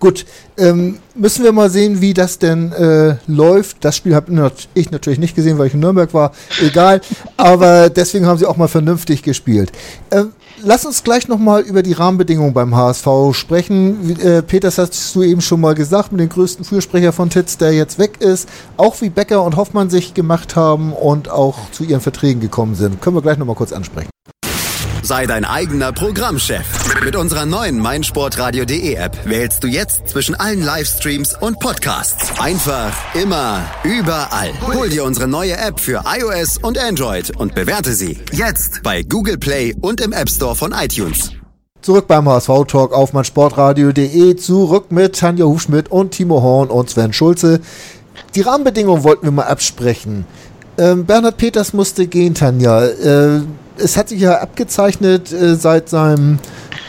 Gut, ähm, müssen wir mal sehen, wie das denn äh, läuft. Das Spiel habe ich natürlich nicht gesehen, weil ich in Nürnberg war. Egal, aber deswegen haben sie auch mal vernünftig gespielt. Ähm, lass uns gleich nochmal über die Rahmenbedingungen beim HSV sprechen. Äh, Peters hast du eben schon mal gesagt, mit dem größten Fürsprecher von Titz, der jetzt weg ist. Auch wie Becker und Hoffmann sich gemacht haben und auch zu ihren Verträgen gekommen sind. Können wir gleich nochmal kurz ansprechen. Sei dein eigener Programmchef. Mit unserer neuen meinsportradio.de App wählst du jetzt zwischen allen Livestreams und Podcasts. Einfach, immer, überall. Hol dir unsere neue App für iOS und Android und bewerte sie jetzt bei Google Play und im App Store von iTunes. Zurück beim HSV Talk auf meinsportradio.de. Zurück mit Tanja Hufschmidt und Timo Horn und Sven Schulze. Die Rahmenbedingungen wollten wir mal absprechen. Ähm, Bernhard Peters musste gehen, Tanja. Äh, es hat sich ja abgezeichnet äh, seit seinem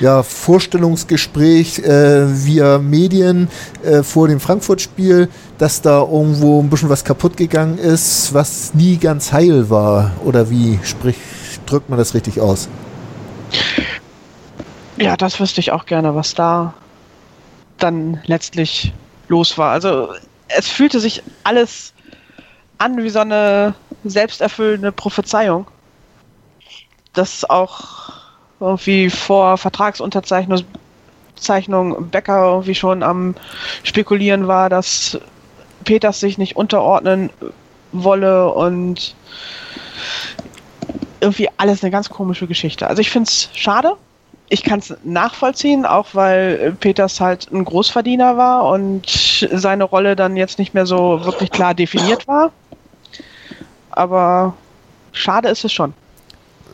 ja, Vorstellungsgespräch äh, via Medien äh, vor dem Frankfurt-Spiel, dass da irgendwo ein bisschen was kaputt gegangen ist, was nie ganz heil war. Oder wie sprich, drückt man das richtig aus? Ja, das wüsste ich auch gerne, was da dann letztlich los war. Also es fühlte sich alles an wie so eine selbsterfüllende Prophezeiung dass auch irgendwie vor Vertragsunterzeichnung Becker irgendwie schon am Spekulieren war, dass Peters sich nicht unterordnen wolle und irgendwie alles eine ganz komische Geschichte. Also ich finde es schade. Ich kann es nachvollziehen, auch weil Peters halt ein Großverdiener war und seine Rolle dann jetzt nicht mehr so wirklich klar definiert war. Aber schade ist es schon.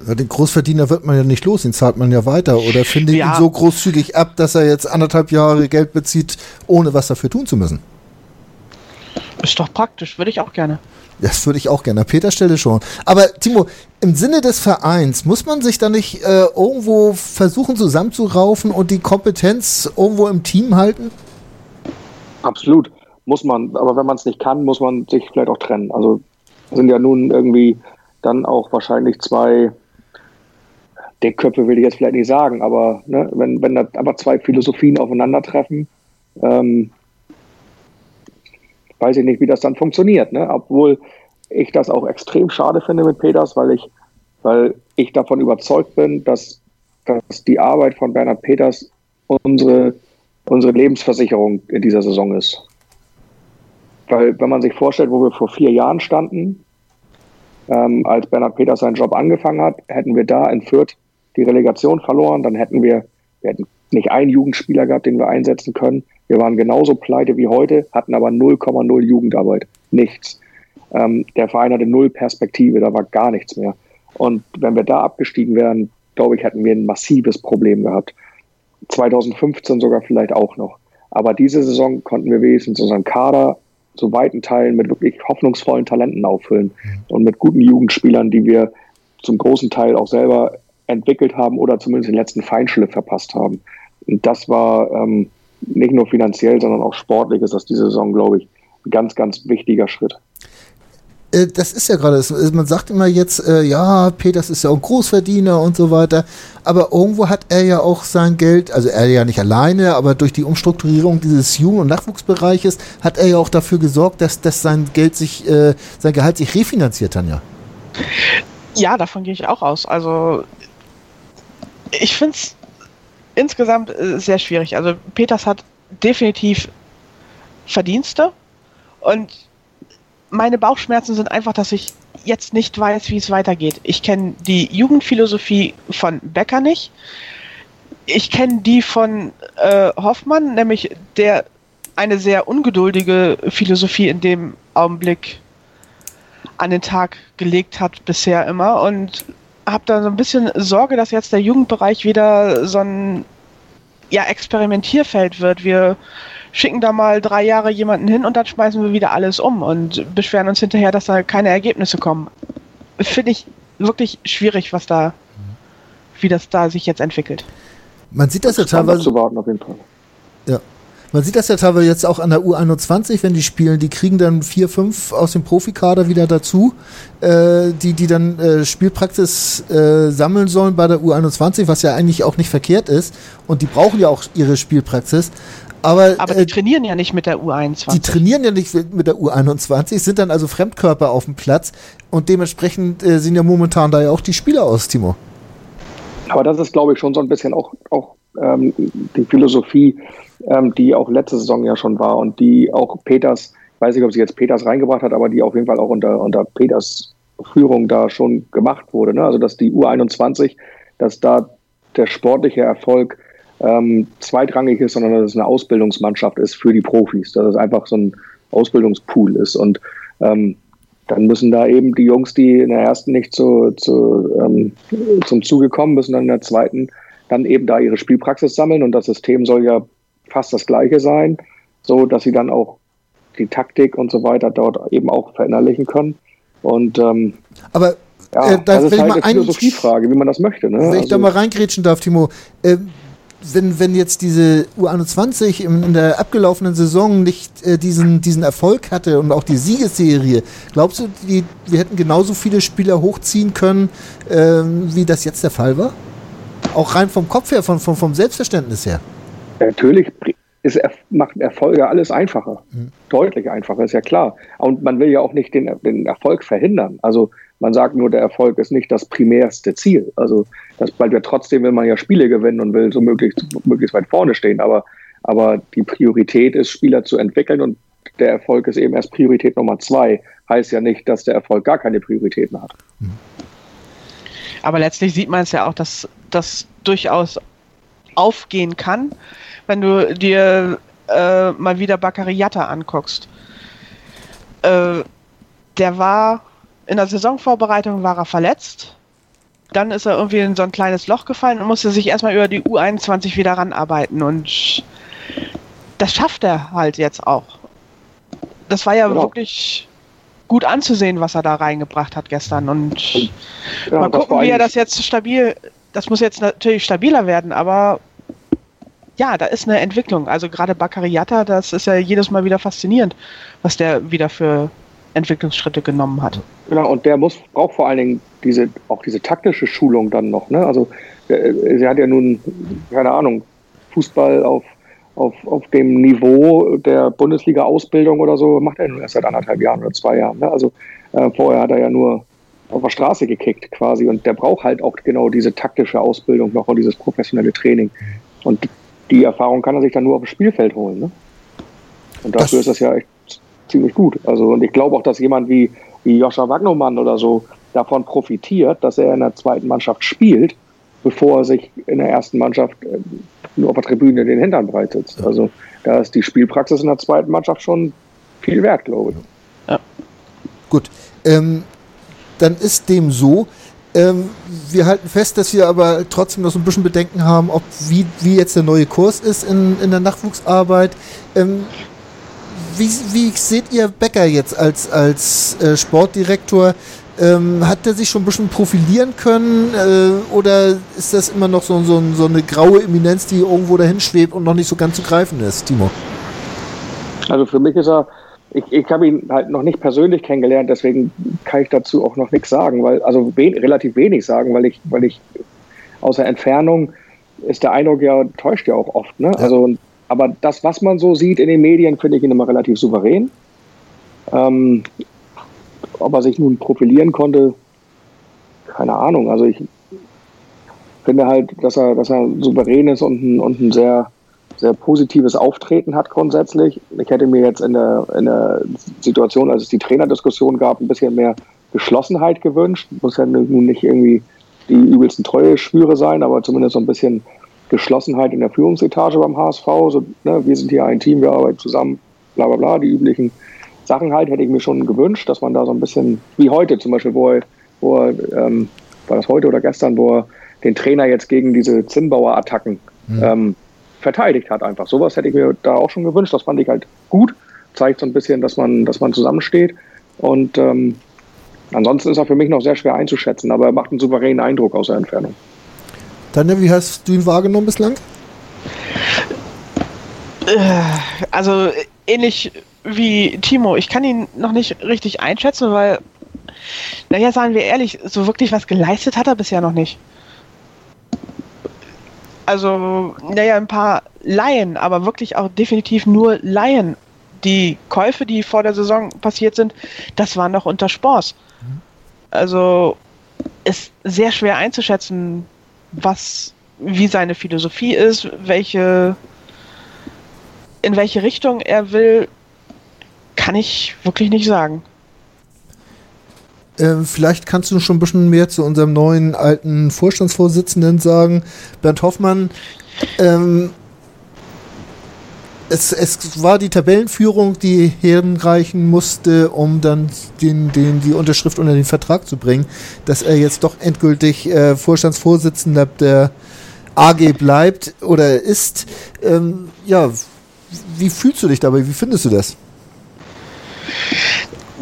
Den Großverdiener wird man ja nicht los, den zahlt man ja weiter. Oder finde ja. ihn so großzügig ab, dass er jetzt anderthalb Jahre Geld bezieht, ohne was dafür tun zu müssen. Ist doch praktisch, würde ich auch gerne. Das würde ich auch gerne. An Peter Stelle schon. Aber Timo, im Sinne des Vereins, muss man sich da nicht äh, irgendwo versuchen zusammenzuraufen und die Kompetenz irgendwo im Team halten? Absolut, muss man. Aber wenn man es nicht kann, muss man sich vielleicht auch trennen. Also sind ja nun irgendwie dann auch wahrscheinlich zwei Deckköpfe will ich jetzt vielleicht nicht sagen, aber ne, wenn, wenn da aber zwei Philosophien aufeinandertreffen, ähm, weiß ich nicht, wie das dann funktioniert. Ne? Obwohl ich das auch extrem schade finde mit Peters, weil ich, weil ich davon überzeugt bin, dass, dass die Arbeit von Bernhard Peters unsere, unsere Lebensversicherung in dieser Saison ist. Weil wenn man sich vorstellt, wo wir vor vier Jahren standen, ähm, als Bernhard Peters seinen Job angefangen hat, hätten wir da in Fürth die Relegation verloren, dann hätten wir, wir hätten nicht einen Jugendspieler gehabt, den wir einsetzen können. Wir waren genauso pleite wie heute, hatten aber 0,0 Jugendarbeit. Nichts. Ähm, der Verein hatte null Perspektive, da war gar nichts mehr. Und wenn wir da abgestiegen wären, glaube ich, hätten wir ein massives Problem gehabt. 2015 sogar vielleicht auch noch. Aber diese Saison konnten wir wenigstens unseren Kader zu weiten Teilen mit wirklich hoffnungsvollen Talenten auffüllen und mit guten Jugendspielern, die wir zum großen Teil auch selber entwickelt haben oder zumindest den letzten Feinschliff verpasst haben. Und das war ähm, nicht nur finanziell, sondern auch sportlich ist das diese Saison, glaube ich, ein ganz, ganz wichtiger Schritt. Äh, das ist ja gerade, man sagt immer jetzt, äh, ja, Peters ist ja auch ein Großverdiener und so weiter, aber irgendwo hat er ja auch sein Geld, also er ja nicht alleine, aber durch die Umstrukturierung dieses Jugend- und Nachwuchsbereiches hat er ja auch dafür gesorgt, dass, dass sein Geld sich, äh, sein Gehalt sich refinanziert, Tanja. Ja, davon gehe ich auch aus. Also ich finde es insgesamt äh, sehr schwierig. Also Peters hat definitiv Verdienste und meine Bauchschmerzen sind einfach, dass ich jetzt nicht weiß, wie es weitergeht. Ich kenne die Jugendphilosophie von Becker nicht. Ich kenne die von äh, Hoffmann, nämlich der eine sehr ungeduldige Philosophie in dem Augenblick an den Tag gelegt hat bisher immer und habe da so ein bisschen Sorge, dass jetzt der Jugendbereich wieder so ein ja, Experimentierfeld wird. Wir schicken da mal drei Jahre jemanden hin und dann schmeißen wir wieder alles um und beschweren uns hinterher, dass da keine Ergebnisse kommen. Finde ich wirklich schwierig, was da, wie das da sich jetzt entwickelt. Man sieht das, das ja teilweise. Zu warten auf jeden Fall. Man sieht das ja teilweise jetzt auch an der U21, wenn die spielen, die kriegen dann vier, fünf aus dem Profikader wieder dazu, äh, die, die dann äh, Spielpraxis äh, sammeln sollen bei der U21, was ja eigentlich auch nicht verkehrt ist. Und die brauchen ja auch ihre Spielpraxis. Aber, Aber die äh, trainieren ja nicht mit der U21. Die trainieren ja nicht mit der U21, sind dann also Fremdkörper auf dem Platz und dementsprechend äh, sehen ja momentan da ja auch die Spieler aus, Timo. Aber das ist, glaube ich, schon so ein bisschen auch, auch ähm, die Philosophie, ähm, die auch letzte Saison ja schon war und die auch Peters, weiß nicht, ob sie jetzt Peters reingebracht hat, aber die auf jeden Fall auch unter, unter Peters Führung da schon gemacht wurde. Ne? Also dass die U21, dass da der sportliche Erfolg ähm, zweitrangig ist, sondern dass es eine Ausbildungsmannschaft ist für die Profis, dass es einfach so ein Ausbildungspool ist. Und ähm, dann müssen da eben die Jungs, die in der ersten nicht zu, zu, ähm, zum Zuge kommen, müssen dann in der zweiten dann eben da ihre Spielpraxis sammeln. Und das System soll ja fast das gleiche sein, so dass sie dann auch die Taktik und so weiter dort eben auch verinnerlichen können. Und ähm, aber ja, äh, das ist halt eine Philosophiefrage, wie man das möchte. Ne? Wenn also, ich da mal reingrätschen darf, Timo, äh, wenn, wenn jetzt diese U21 in, in der abgelaufenen Saison nicht äh, diesen, diesen Erfolg hatte und auch die Siegesserie, glaubst du, die, wir hätten genauso viele Spieler hochziehen können, äh, wie das jetzt der Fall war? Auch rein vom Kopf her, von, von, vom Selbstverständnis her. Natürlich ist, macht Erfolge alles einfacher. Mhm. Deutlich einfacher, ist ja klar. Und man will ja auch nicht den, den Erfolg verhindern. Also man sagt nur, der Erfolg ist nicht das primärste Ziel. Also das bleibt ja trotzdem, will man ja Spiele gewinnen und will so möglichst, möglichst weit vorne stehen. Aber, aber die Priorität ist, Spieler zu entwickeln und der Erfolg ist eben erst Priorität Nummer zwei. Heißt ja nicht, dass der Erfolg gar keine Prioritäten hat. Aber letztlich sieht man es ja auch, dass das durchaus aufgehen kann, wenn du dir äh, mal wieder Bakariata anguckst. Äh, der war in der Saisonvorbereitung war er verletzt. Dann ist er irgendwie in so ein kleines Loch gefallen und musste sich erstmal über die U21 wieder ranarbeiten. Und das schafft er halt jetzt auch. Das war ja genau. wirklich gut anzusehen, was er da reingebracht hat gestern. Und ja, mal gucken, wie er das jetzt stabil. Das muss jetzt natürlich stabiler werden, aber ja, da ist eine Entwicklung. Also gerade Bakariata, das ist ja jedes Mal wieder faszinierend, was der wieder für Entwicklungsschritte genommen hat. Genau, und der muss braucht vor allen Dingen diese, auch diese taktische Schulung dann noch. Ne? Also äh, sie hat ja nun, keine Ahnung, Fußball auf, auf, auf dem Niveau der Bundesliga-Ausbildung oder so, macht er nun erst seit anderthalb Jahren oder zwei Jahren. Ne? Also äh, vorher hat er ja nur auf der Straße gekickt quasi und der braucht halt auch genau diese taktische Ausbildung noch und dieses professionelle Training. Und die Erfahrung kann er sich dann nur auf dem Spielfeld holen. Ne? Und dafür das ist das ja echt ziemlich gut. Also, und ich glaube auch, dass jemand wie, wie Joscha Wagnermann oder so davon profitiert, dass er in der zweiten Mannschaft spielt, bevor er sich in der ersten Mannschaft äh, nur auf der Tribüne den Hintern breit sitzt. Also da ist die Spielpraxis in der zweiten Mannschaft schon viel wert, glaube ich. Ja. Gut. Ähm, dann ist dem so, Ähm, wir halten fest, dass wir aber trotzdem noch so ein bisschen Bedenken haben, ob wie, wie jetzt der neue Kurs ist in, in der Nachwuchsarbeit. Ähm, wie, wie seht ihr Becker jetzt als, als äh, Sportdirektor? Ähm, hat er sich schon ein bisschen profilieren können äh, oder ist das immer noch so, so, so, eine graue Eminenz, die irgendwo dahin schwebt und noch nicht so ganz zu greifen ist, Timo? Also für mich ist er, ich, ich habe ihn halt noch nicht persönlich kennengelernt, deswegen kann ich dazu auch noch nichts sagen, weil, also we relativ wenig sagen, weil ich, weil ich außer Entfernung ist der Eindruck ja, täuscht ja auch oft. Ne? Ja. Also, aber das, was man so sieht in den Medien, finde ich ihn immer relativ souverän. Ähm, ob er sich nun profilieren konnte, keine Ahnung. Also ich finde halt, dass er, dass er souverän ist und ein, und ein sehr, sehr positives Auftreten hat grundsätzlich. Ich hätte mir jetzt in der, in der Situation, als es die Trainerdiskussion gab, ein bisschen mehr Geschlossenheit gewünscht. Muss ja nun nicht irgendwie die übelsten Treue-Schwüre sein, aber zumindest so ein bisschen Geschlossenheit in der Führungsetage beim HSV. So, ne, wir sind hier ein Team, wir arbeiten zusammen, bla bla bla, die üblichen Sachen halt hätte ich mir schon gewünscht, dass man da so ein bisschen, wie heute zum Beispiel, wo er, wo er ähm, war das heute oder gestern, wo er den Trainer jetzt gegen diese Zinnbauer-Attacken mhm. ähm, verteidigt hat einfach. Sowas hätte ich mir da auch schon gewünscht. Das fand ich halt gut. Zeigt so ein bisschen, dass man, dass man zusammensteht. Und ähm, ansonsten ist er für mich noch sehr schwer einzuschätzen, aber er macht einen souveränen Eindruck aus der Entfernung. Tanja, wie hast du ihn wahrgenommen bislang? Äh, also ähnlich wie Timo. Ich kann ihn noch nicht richtig einschätzen, weil, naja, sagen wir ehrlich, so wirklich was geleistet hat er bisher noch nicht. Also, naja, ein paar Laien, aber wirklich auch definitiv nur Laien. Die Käufe, die vor der Saison passiert sind, das waren noch unter Spors. Also, ist sehr schwer einzuschätzen, was, wie seine Philosophie ist, welche, in welche Richtung er will, kann ich wirklich nicht sagen. Ähm, vielleicht kannst du schon ein bisschen mehr zu unserem neuen alten Vorstandsvorsitzenden sagen. Bernd Hoffmann, ähm, es, es, war die Tabellenführung, die herrenreichen musste, um dann den, den, die Unterschrift unter den Vertrag zu bringen, dass er jetzt doch endgültig äh, Vorstandsvorsitzender der AG bleibt oder ist. Ähm, ja, wie fühlst du dich dabei? Wie findest du das?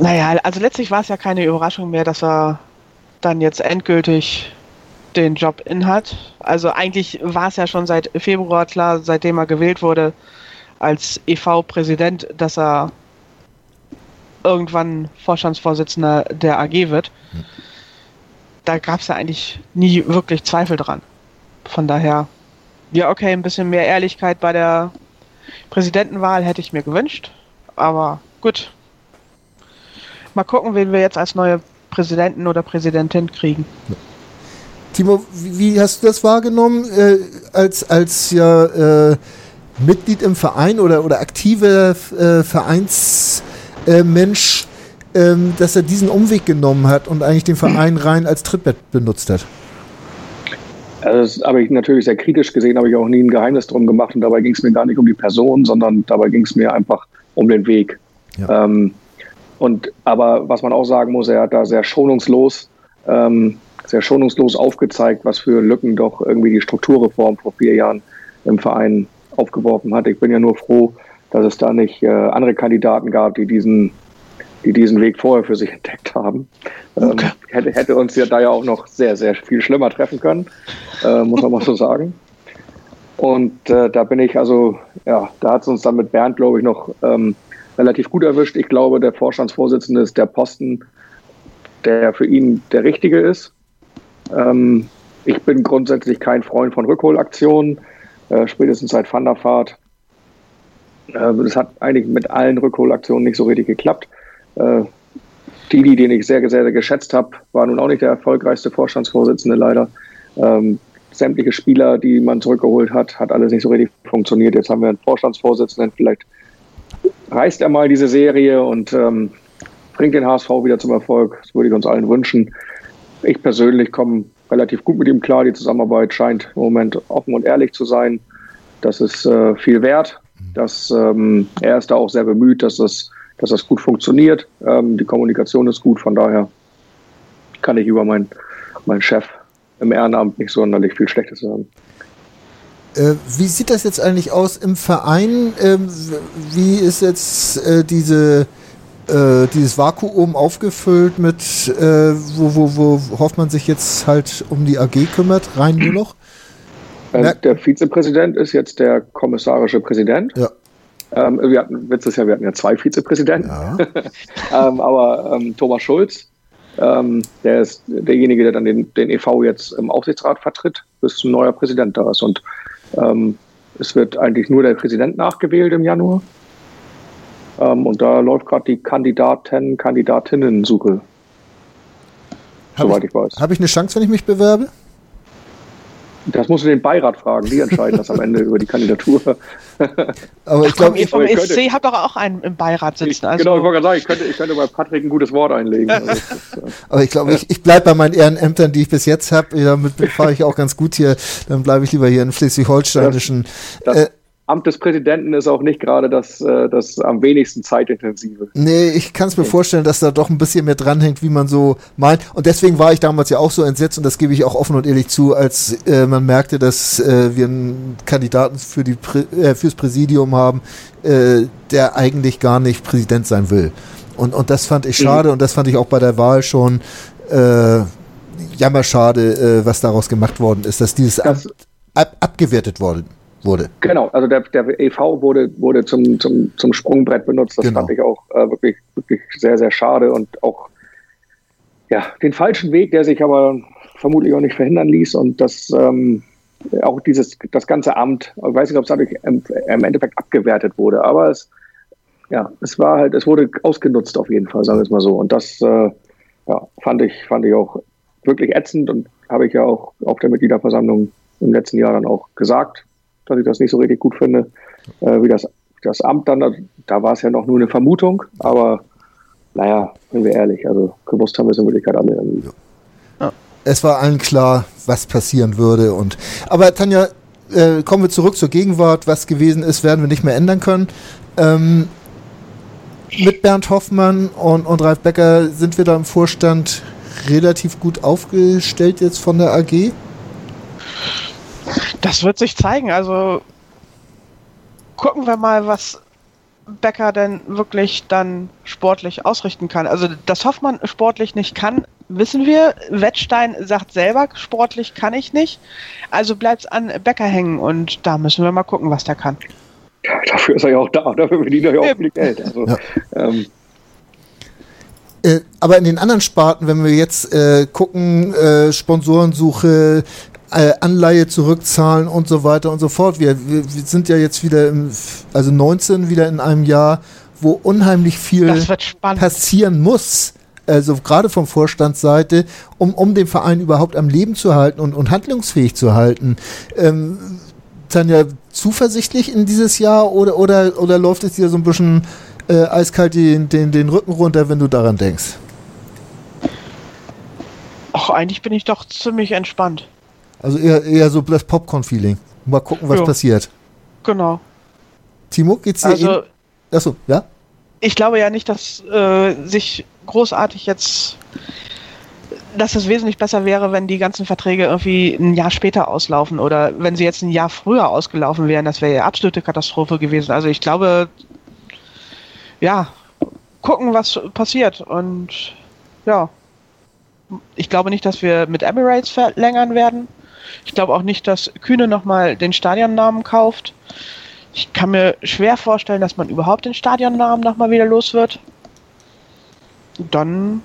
Naja, also letztlich war es ja keine Überraschung mehr, dass er dann jetzt endgültig den Job inhat. Also eigentlich war es ja schon seit Februar klar, seitdem er gewählt wurde als EV-Präsident, dass er irgendwann Vorstandsvorsitzender der AG wird. Da gab es ja eigentlich nie wirklich Zweifel dran. Von daher, ja, okay, ein bisschen mehr Ehrlichkeit bei der Präsidentenwahl hätte ich mir gewünscht, aber gut, Mal gucken, wen wir jetzt als neue Präsidenten oder Präsidentin kriegen. Timo, wie hast du das wahrgenommen äh, als, als ja, äh, Mitglied im Verein oder, oder aktiver äh, Vereinsmensch, ähm, dass er diesen Umweg genommen hat und eigentlich den Verein rein als Trittbett benutzt hat? Also das habe ich natürlich sehr kritisch gesehen, habe ich auch nie ein Geheimnis drum gemacht und dabei ging es mir gar nicht um die Person, sondern dabei ging es mir einfach um den Weg. Ja. Ähm, und aber was man auch sagen muss, er hat da sehr schonungslos, ähm, sehr schonungslos aufgezeigt, was für Lücken doch irgendwie die Strukturreform vor vier Jahren im Verein aufgeworfen hat. Ich bin ja nur froh, dass es da nicht äh, andere Kandidaten gab, die diesen, die diesen Weg vorher für sich entdeckt haben. Ähm, okay. hätte, hätte uns ja da ja auch noch sehr, sehr viel schlimmer treffen können, äh, muss man mal so sagen. Und äh, da bin ich also, ja, da hat es uns dann mit Bernd, glaube ich, noch ähm, relativ gut erwischt. Ich glaube, der Vorstandsvorsitzende ist der Posten, der für ihn der richtige ist. Ähm, ich bin grundsätzlich kein Freund von Rückholaktionen, äh, spätestens seit Van der Vaart. Äh, das hat eigentlich mit allen Rückholaktionen nicht so richtig geklappt. Äh, Didi, den ich sehr, sehr, sehr geschätzt habe, war nun auch nicht der erfolgreichste Vorstandsvorsitzende leider. Ähm, sämtliche Spieler, die man zurückgeholt hat, hat alles nicht so richtig funktioniert. Jetzt haben wir einen Vorstandsvorsitzenden, vielleicht reißt er mal diese Serie und ähm, bringt den HSV wieder zum Erfolg. Das würde ich uns allen wünschen. Ich persönlich komme relativ gut mit ihm klar. Die Zusammenarbeit scheint im Moment offen und ehrlich zu sein. Das ist äh, viel wert. Das, ähm, er ist da auch sehr bemüht, dass das, dass das gut funktioniert. Ähm, die Kommunikation ist gut. Von daher kann ich über mein, mein Chef im Ehrenamt nicht sonderlich viel Schlechtes. Äh, wie sieht das jetzt eigentlich aus im Verein? Ähm, wie ist jetzt äh, diese, äh, dieses Vakuum aufgefüllt mit, äh, wo, wo, wo Hoffmann sich jetzt halt um die AG kümmert? Rein nur noch? Äh, der Vizepräsident ist jetzt der kommissarische Präsident. Ja. Ähm, wir hatten, Witz ist ja, wir hatten ja zwei Vizepräsidenten. Ja. ähm, aber ähm, Thomas Schulz, ähm, der ist derjenige, der dann den, den EV jetzt im Aufsichtsrat vertritt, bis ein neuer Präsident da ist. Und ähm, es wird eigentlich nur der Präsident nachgewählt im Januar. Ähm, und da läuft gerade die Kandidaten, Kandidatinnen-Suche. Soweit ich, ich weiß. Habe ich eine Chance, wenn ich mich bewerbe? Das musst du den Beirat fragen, die entscheiden das am Ende über die Kandidatur. Aber ich glaube, ihr vom ESC habt doch auch einen im Beirat sitzen. Also genau, ich wollte gerade sagen, ich könnte, ich könnte bei Patrick ein gutes Wort einlegen. Also äh Aber ich glaube, ich, ich bleibe bei meinen Ehrenämtern, die ich bis jetzt habe. Damit fahre ich auch ganz gut hier. Dann bleibe ich lieber hier in Schleswig-Holsteinischen. Äh, Amt des Präsidenten ist auch nicht gerade das, äh, das am wenigsten zeitintensive. Nee, ich kann es mir vorstellen, dass da doch ein bisschen mehr dranhängt, wie man so meint. Und deswegen war ich damals ja auch so entsetzt und das gebe ich auch offen und ehrlich zu, als äh, man merkte, dass äh, wir einen Kandidaten für die Prä äh, fürs Präsidium haben, äh, der eigentlich gar nicht Präsident sein will. Und, und das fand ich mhm. schade mhm. und das fand ich auch bei der Wahl schon äh, jammerschade, was daraus gemacht worden ist, dass dieses das Amt ab abgewertet worden wurde. Genau, also der, der EV wurde, wurde zum, zum, zum Sprungbrett benutzt. Das genau. fand ich auch äh, wirklich, wirklich sehr, sehr schade und auch ja, den falschen Weg, der sich aber vermutlich auch nicht verhindern ließ und das ähm, auch dieses das ganze Amt, ich weiß nicht, ob es dadurch im, im, Endeffekt abgewertet wurde, aber es ja, es war halt, es wurde ausgenutzt auf jeden Fall, sagen wir es mal so. Und das äh, ja, fand ich, fand ich auch wirklich ätzend und habe ich ja auch auf der Mitgliederversammlung im letzten Jahr dann auch gesagt, dass ich das nicht so richtig gut finde. Äh, wie das, das Amt dann, da war es ja noch nur eine Vermutung, aber naja, sind wir ehrlich, also gewusst haben wir es in Wirklichkeit alle irgendwie. Ja. Es war allen klar, was passieren würde. Und aber Tanja, äh, kommen wir zurück zur Gegenwart. Was gewesen ist, werden wir nicht mehr ändern können. Ähm, mit Bernd Hoffmann und, und Ralf Becker sind wir da im Vorstand relativ gut aufgestellt jetzt von der AG. Das wird sich zeigen. Also gucken wir mal, was Becker denn wirklich dann sportlich ausrichten kann. Also, dass Hoffmann sportlich nicht kann, wissen wir. Wettstein sagt selber, sportlich kann ich nicht. Also bleibt es an Becker hängen und da müssen wir mal gucken, was der kann. Ja, dafür ist er ja auch da, dafür verdient er ja auch viel Geld. Also, ja. ähm, äh, aber in den anderen Sparten, wenn wir jetzt äh, gucken, äh, Sponsorensuche, Anleihe zurückzahlen und so weiter und so fort. Wir, wir, wir, sind ja jetzt wieder im, also 19 wieder in einem Jahr, wo unheimlich viel passieren muss. Also gerade vom Vorstandsseite, um, um den Verein überhaupt am Leben zu halten und, und handlungsfähig zu halten. Ähm, Tanja, zuversichtlich in dieses Jahr oder, oder, oder läuft es dir so ein bisschen äh, eiskalt den, den, den Rücken runter, wenn du daran denkst? Ach, eigentlich bin ich doch ziemlich entspannt. Also eher, eher so das Popcorn-Feeling. Mal gucken, was jo. passiert. Genau. Timo, geht's dir also? Achso, ja? Ich glaube ja nicht, dass äh, sich großartig jetzt dass es wesentlich besser wäre, wenn die ganzen Verträge irgendwie ein Jahr später auslaufen oder wenn sie jetzt ein Jahr früher ausgelaufen wären, das wäre ja absolute Katastrophe gewesen. Also ich glaube, ja, gucken, was passiert und ja, ich glaube nicht, dass wir mit Emirates verlängern werden. Ich glaube auch nicht, dass Kühne nochmal den Stadionnamen kauft. Ich kann mir schwer vorstellen, dass man überhaupt den Stadionnamen nochmal wieder los wird. Dann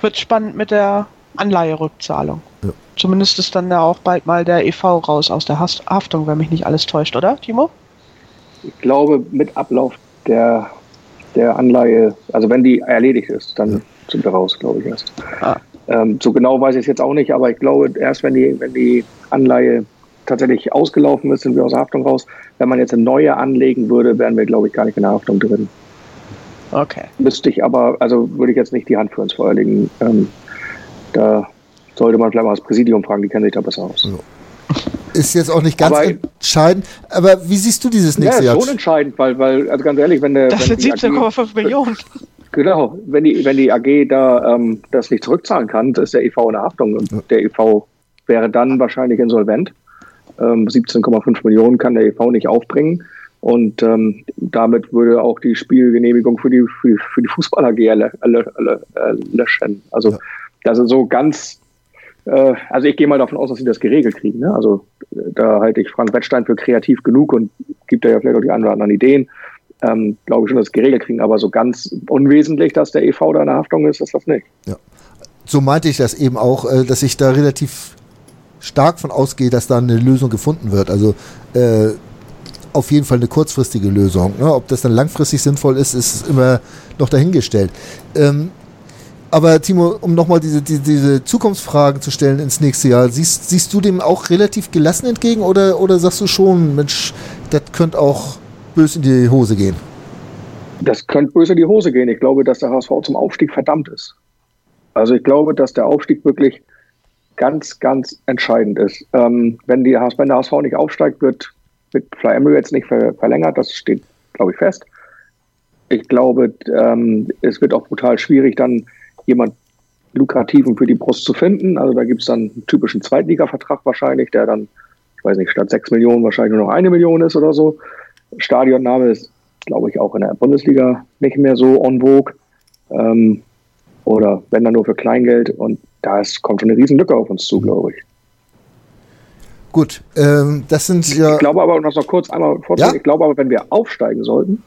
wird es spannend mit der Anleiherückzahlung. Ja. Zumindest ist dann ja auch bald mal der EV raus aus der Haftung, wenn mich nicht alles täuscht, oder, Timo? Ich glaube, mit Ablauf der, der Anleihe, also wenn die erledigt ist, dann ja. sind wir raus, glaube ich erst. Ah. Ähm, so genau weiß ich es jetzt auch nicht, aber ich glaube, erst wenn die, wenn die Anleihe tatsächlich ausgelaufen ist, sind wir aus der Haftung raus. Wenn man jetzt eine neue anlegen würde, wären wir, glaube ich, gar nicht in der Haftung drin. Okay. Müsste ich aber, also würde ich jetzt nicht die Hand für uns Feuer legen. Ähm, da sollte man vielleicht mal das Präsidium fragen, die kennen sich da besser aus. So. Ist jetzt auch nicht ganz aber, entscheidend, aber wie siehst du dieses nächste Jahr? Ja, schon entscheidend, weil, weil, also ganz ehrlich, wenn der. Das sind 17,5 Millionen. Genau, wenn die, wenn die AG da ähm, das nicht zurückzahlen kann, ist der EV in der Haftung und der EV wäre dann wahrscheinlich insolvent. Ähm, 17,5 Millionen kann der EV nicht aufbringen und ähm, damit würde auch die Spielgenehmigung für die, für die, für die Fußball AG löschen. Also das ist so ganz, äh, also ich gehe mal davon aus, dass sie das geregelt kriegen. Ne? Also da halte ich Frank Wettstein für kreativ genug und gibt da ja vielleicht auch die ein oder anderen Ideen ähm, glaube ich schon, dass es geregelt kriegen. Aber so ganz unwesentlich, dass der EV da in der Haftung ist, ist das nicht. Ja. So meinte ich das eben auch, äh, dass ich da relativ stark von ausgehe, dass da eine Lösung gefunden wird. Also äh, auf jeden Fall eine kurzfristige Lösung. Ne? Ob das dann langfristig sinnvoll ist, ist immer noch dahingestellt. Ähm, aber Timo, um nochmal diese, diese, diese Zukunftsfragen zu stellen ins nächste Jahr, siehst, siehst du dem auch relativ gelassen entgegen oder, oder sagst du schon, Mensch, das könnte auch böse in die Hose gehen? Das könnte böse in die Hose gehen. Ich glaube, dass der HSV zum Aufstieg verdammt ist. Also ich glaube, dass der Aufstieg wirklich ganz, ganz entscheidend ist. Ähm, wenn, die, wenn der HSV nicht aufsteigt, wird mit Fly Emirates nicht ver verlängert. Das steht, glaube ich, fest. Ich glaube, ähm, es wird auch brutal schwierig, dann jemand lukrativen für die Brust zu finden. Also da gibt es dann einen typischen Zweitliga-Vertrag wahrscheinlich, der dann, ich weiß nicht, statt sechs Millionen wahrscheinlich nur noch eine Million ist oder so. Stadionname ist, glaube ich, auch in der Bundesliga nicht mehr so en vogue. Ähm, oder wenn dann nur für Kleingeld. Und da kommt schon eine riesen Lücke auf uns zu, glaube ich. Gut, ähm, das sind ja. Ich glaube aber, noch kurz einmal vorzustellen, ja? ich glaube aber, wenn wir aufsteigen sollten,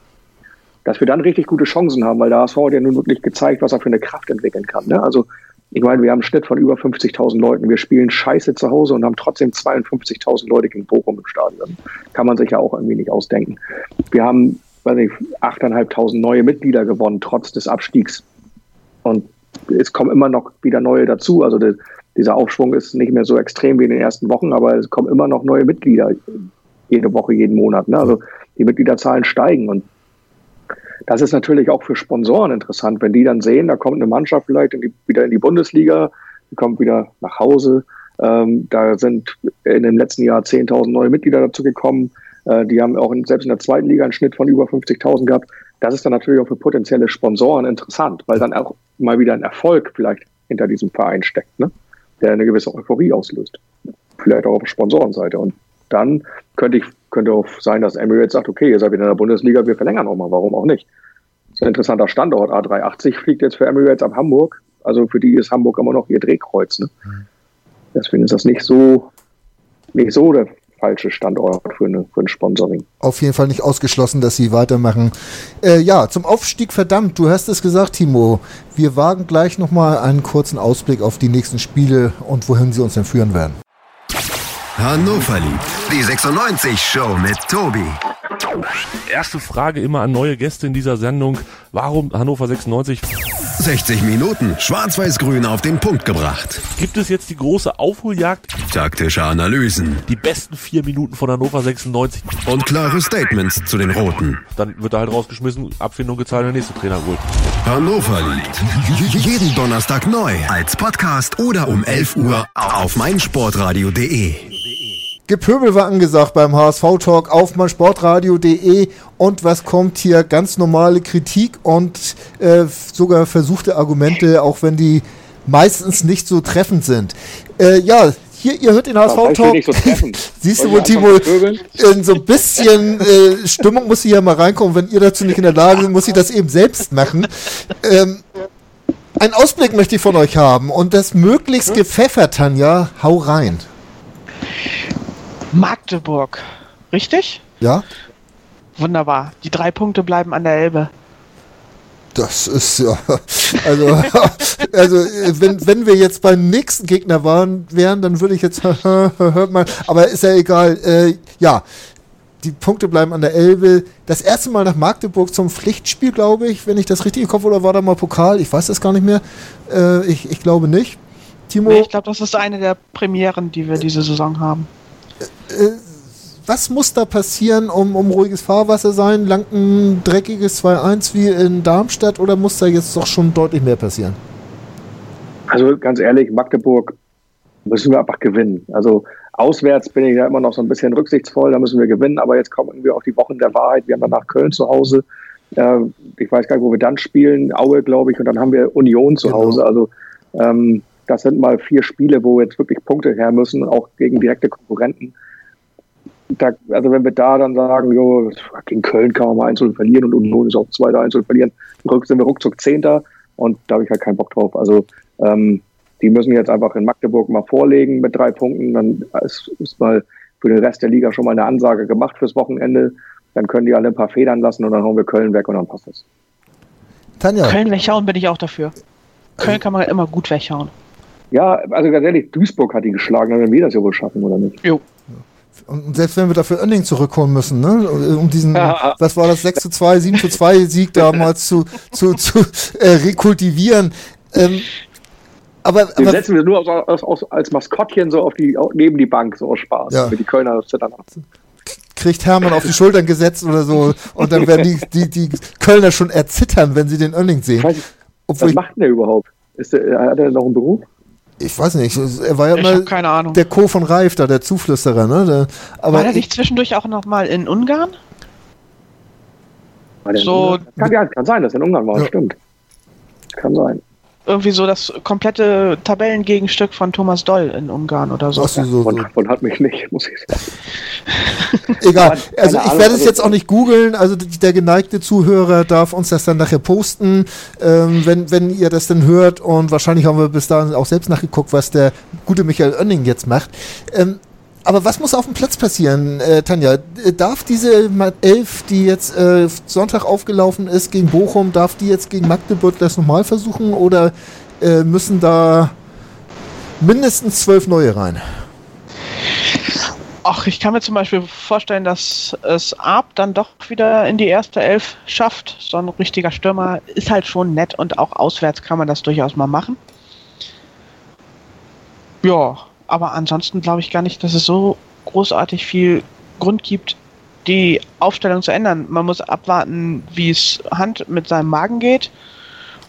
dass wir dann richtig gute Chancen haben, weil der HSV hat ja nun wirklich gezeigt, was er für eine Kraft entwickeln kann. Ne? Also ich meine, wir haben einen Schnitt von über 50.000 Leuten. Wir spielen scheiße zu Hause und haben trotzdem 52.000 Leute gegen Bochum im Stadion. Kann man sich ja auch irgendwie nicht ausdenken. Wir haben, weiß ich, 8.500 neue Mitglieder gewonnen, trotz des Abstiegs. Und es kommen immer noch wieder neue dazu. Also der, dieser Aufschwung ist nicht mehr so extrem wie in den ersten Wochen, aber es kommen immer noch neue Mitglieder jede Woche, jeden Monat. Ne? Also die Mitgliederzahlen steigen und das ist natürlich auch für Sponsoren interessant, wenn die dann sehen, da kommt eine Mannschaft vielleicht in die, wieder in die Bundesliga, die kommt wieder nach Hause. Ähm, da sind in dem letzten Jahr 10.000 neue Mitglieder dazu gekommen. Äh, die haben auch in, selbst in der zweiten Liga einen Schnitt von über 50.000 gehabt. Das ist dann natürlich auch für potenzielle Sponsoren interessant, weil dann auch mal wieder ein Erfolg vielleicht hinter diesem Verein steckt, ne? der eine gewisse Euphorie auslöst. Vielleicht auch auf Sponsorenseite. Und dann könnte ich könnte auch sein, dass Emirates sagt, okay, ihr seid wieder in der Bundesliga, wir verlängern auch mal, warum auch nicht. Das ist ein interessanter Standort. A380 fliegt jetzt für Emirates ab Hamburg. Also für die ist Hamburg immer noch ihr Drehkreuz. Ne? Deswegen ist das nicht so, nicht so der falsche Standort für, eine, für ein Sponsoring. Auf jeden Fall nicht ausgeschlossen, dass sie weitermachen. Äh, ja, zum Aufstieg verdammt, du hast es gesagt, Timo. Wir wagen gleich nochmal einen kurzen Ausblick auf die nächsten Spiele und wohin sie uns denn führen werden. Hannover liebt. Die 96 Show mit Tobi. Erste Frage immer an neue Gäste in dieser Sendung. Warum Hannover 96? 60 Minuten Schwarz-Weiß-Grün auf den Punkt gebracht. Gibt es jetzt die große Aufholjagd? Taktische Analysen. Die besten vier Minuten von Hannover 96. Und klare Statements zu den Roten. Dann wird er halt rausgeschmissen, Abfindung gezahlt, der nächste Trainer holt. Hannover liebt. Jeden Donnerstag neu. Als Podcast oder um 11 Uhr auf meinsportradio.de. Gepöbel war angesagt beim HSV-Talk auf meinsportradio.de und was kommt hier? Ganz normale Kritik und äh, sogar versuchte Argumente, auch wenn die meistens nicht so treffend sind. Äh, ja, hier, ihr hört den HSV-Talk. So Siehst du wohl, Timo, in so ein bisschen äh, Stimmung muss hier mal reinkommen. Wenn ihr dazu nicht in der Lage seid, muss ich das eben selbst machen. Ähm, einen Ausblick möchte ich von euch haben und das möglichst gepfeffert, Tanja. Hau rein. Magdeburg. Richtig? Ja. Wunderbar. Die drei Punkte bleiben an der Elbe. Das ist ja, also, also wenn, wenn wir jetzt beim nächsten Gegner waren, wären, dann würde ich jetzt, hört mal, aber ist ja egal. Äh, ja, die Punkte bleiben an der Elbe. Das erste Mal nach Magdeburg zum Pflichtspiel, glaube ich, wenn ich das richtig im Kopf oder war da mal Pokal? Ich weiß das gar nicht mehr. Äh, ich, ich glaube nicht. Timo? Nee, ich glaube, das ist eine der Premieren, die wir diese Saison haben. Äh, was muss da passieren, um, um ruhiges Fahrwasser sein? Lang ein dreckiges 2-1 wie in Darmstadt oder muss da jetzt doch schon deutlich mehr passieren? Also ganz ehrlich, Magdeburg müssen wir einfach gewinnen. Also auswärts bin ich ja immer noch so ein bisschen rücksichtsvoll, da müssen wir gewinnen, aber jetzt kommen wir auch die Wochen der Wahrheit. Wir haben danach Köln zu Hause. Äh, ich weiß gar nicht, wo wir dann spielen. Aue, glaube ich. Und dann haben wir Union zu Genau. Hause. Also ähm, das sind mal vier Spiele, wo jetzt wirklich Punkte her müssen, auch gegen direkte Konkurrenten. Da, also wenn wir da dann sagen, jo, gegen Köln kann man mal einzeln verlieren und Union ist auch zweiter einzeln verlieren, rück, sind wir ruckzuck Zehnter und da habe ich halt keinen Bock drauf. Also ähm, die müssen jetzt einfach in Magdeburg mal vorlegen mit drei Punkten, dann ist, ist mal für den Rest der Liga schon mal eine Ansage gemacht fürs Wochenende. Dann können die alle ein paar Federn lassen und dann hauen wir Köln weg und dann passt es. Tanja, Köln weghauen bin ich auch dafür. Köln kann man immer gut weghauen. Ja, also ganz ehrlich, Duisburg hat die geschlagen, dann werden wir das ja wohl schaffen, oder nicht? Jo. und selbst wenn wir dafür Önning zurückholen müssen, ne, um diesen, Ja. was war das, 6 zu 2, 7 zu 2 Sieg damals zu, zu, zu äh, rekultivieren. Ähm, aber, Den aber setzen wir nur aus, aus, als Maskottchen so auf die, neben die Bank, so aus Spaß. Ja. Damit die Kölner zittern. kriegt Hermann auf die Schultern gesetzt oder so und dann werden die, die, die Kölner schon erzittern, wenn sie den Önning sehen. Obwohl was macht denn der überhaupt? Ist der, hat er noch einen Beruf? Ich weiß nicht, er war ja Ahnung. der Co. von Reif da, der Zuflüsterer, ne? Der, aber War ich, nicht zwischendurch auch noch mal in Ungarn? So- kann, ja, kann sein, dass er in Ungarn war, Ja. stimmt. Kann sein. Irgendwie so das komplette Tabellengegenstück von Thomas Doll in Ungarn oder so. Ach so, so. Und, und hat mich nicht, muss ich sagen. Egal. Also ich werde es also- jetzt auch nicht googeln. Also der geneigte Zuhörer darf uns das dann nachher posten, ähm, wenn, wenn ihr das dann hört. Und wahrscheinlich haben wir bis dahin auch selbst nachgeguckt, was der gute Michael Oenning jetzt macht. Ähm, aber was muss auf dem Platz passieren, äh, Tanja? Äh, Darf diese Elf, die jetzt äh, Sonntag aufgelaufen ist gegen Bochum, darf die jetzt gegen Magdeburg das nochmal versuchen oder äh, müssen da mindestens zwölf neue rein? Ach, ich kann mir zum Beispiel vorstellen, dass es Arp dann doch wieder in die erste Elf schafft. So ein richtiger Stürmer ist halt schon nett und auch auswärts kann man das durchaus mal machen. Ja, aber ansonsten glaube ich gar nicht, dass es so großartig viel Grund gibt, die Aufstellung zu ändern. Man muss abwarten, wie es Hand mit seinem Magen geht,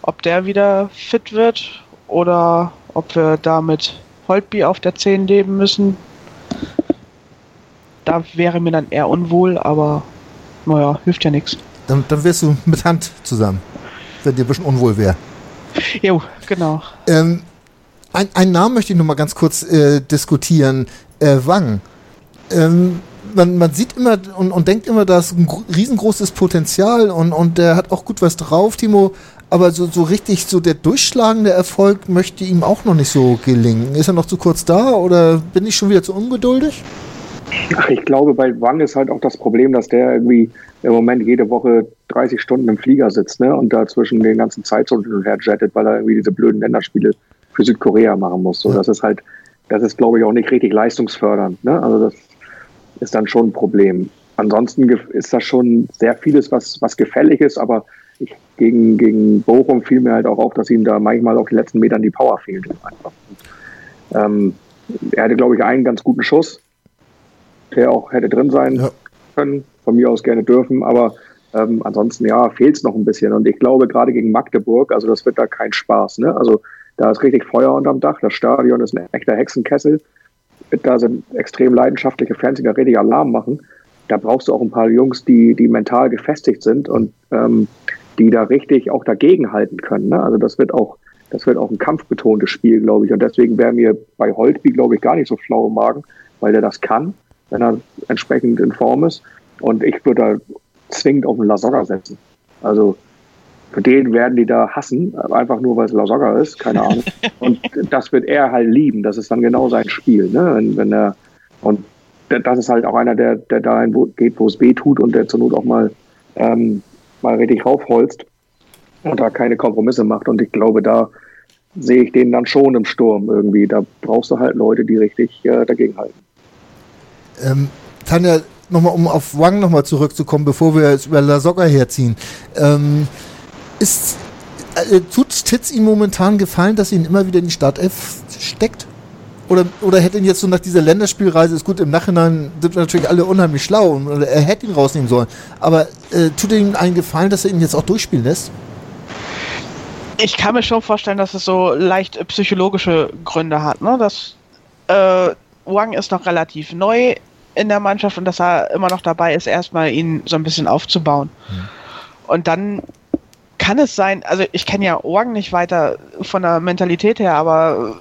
ob der wieder fit wird oder ob wir da mit Holtby auf der 10 leben müssen da wäre mir dann eher unwohl, aber naja, hilft ja nichts. Dann, dann wärst du mit Hand zusammen, wenn dir ein bisschen unwohl wäre. Jo, genau. Ähm, ein, einen Namen möchte ich noch mal ganz kurz äh, diskutieren. Äh, Wang. Ähm, man, man sieht immer und, und denkt immer, da ist ein gro- riesengroßes Potenzial und, und der hat auch gut was drauf, Timo. Aber so, so richtig, so der durchschlagende Erfolg möchte ihm auch noch nicht so gelingen. Ist er noch zu kurz da oder bin ich schon wieder zu ungeduldig? Ich glaube, bei Wang ist halt auch das Problem, dass der irgendwie im Moment jede Woche 30 Stunden im Flieger sitzt ne? und da zwischen den ganzen Zeitzonen her jettet, weil er irgendwie diese blöden Länderspiele für Südkorea machen muss. So, Ja. das ist halt, das ist, glaube ich, auch nicht richtig leistungsfördernd. Ne? Also das ist dann schon ein Problem. Ansonsten ist das schon sehr vieles, was, was gefällig ist, aber ich, gegen, gegen Bochum fiel mir halt auch auf, dass ihm da manchmal auf den letzten Metern die Power fehlt. Ähm, er hatte, glaube ich, einen ganz guten Schuss, der auch hätte drin sein Ja. können, von mir aus gerne dürfen, aber ähm, ansonsten ja, fehlt es noch ein bisschen. Und ich glaube, gerade gegen Magdeburg, also das wird da kein Spaß. Ne? Also da ist richtig Feuer unterm Dach, das Stadion ist ein echter Hexenkessel. Da sind extrem leidenschaftliche Fans, die da richtig Alarm machen. Da brauchst du auch ein paar Jungs, die, die mental gefestigt sind und ähm, die da richtig auch dagegen halten können. Ne? Also das wird auch, das wird auch ein kampfbetontes Spiel, glaube ich. Und deswegen wäre mir bei Holtby, glaube ich, gar nicht so flau im Magen, weil der das kann, wenn er entsprechend in Form ist. Und ich würde da zwingend auf den Lasogga setzen. Also den werden die da hassen, einfach nur weil es Lasogga ist, keine Ahnung. Und das wird er halt lieben. Das ist dann genau sein Spiel, ne? Wenn, wenn er und das ist halt auch einer, der, der dahin geht, wo es weh tut und der zur Not auch mal, ähm, mal richtig raufholzt und da keine Kompromisse macht. Und ich glaube, da sehe ich den dann schon im Sturm irgendwie. Da brauchst du halt Leute, die richtig äh, dagegen halten. Ähm, Tanja, nochmal, um auf Wang nochmal zurückzukommen, bevor wir jetzt über La Soga herziehen. Ähm, ist, äh, tut Titz ihm momentan gefallen, dass ihn immer wieder in die Startelf steckt? Oder, oder hätte ihn jetzt so nach dieser Länderspielreise, ist gut, im Nachhinein sind wir natürlich alle unheimlich schlau und er hätte ihn rausnehmen sollen. Aber äh, tut ihm einen Gefallen, dass er ihn jetzt auch durchspielen lässt? Ich kann mir schon vorstellen, dass es so leicht äh, psychologische Gründe hat. Ne? Das, äh, Wang ist noch relativ neu in der Mannschaft und dass er immer noch dabei ist, erstmal ihn so ein bisschen aufzubauen. Und dann kann es sein, also ich kenne ja Orgen nicht weiter von der Mentalität her, aber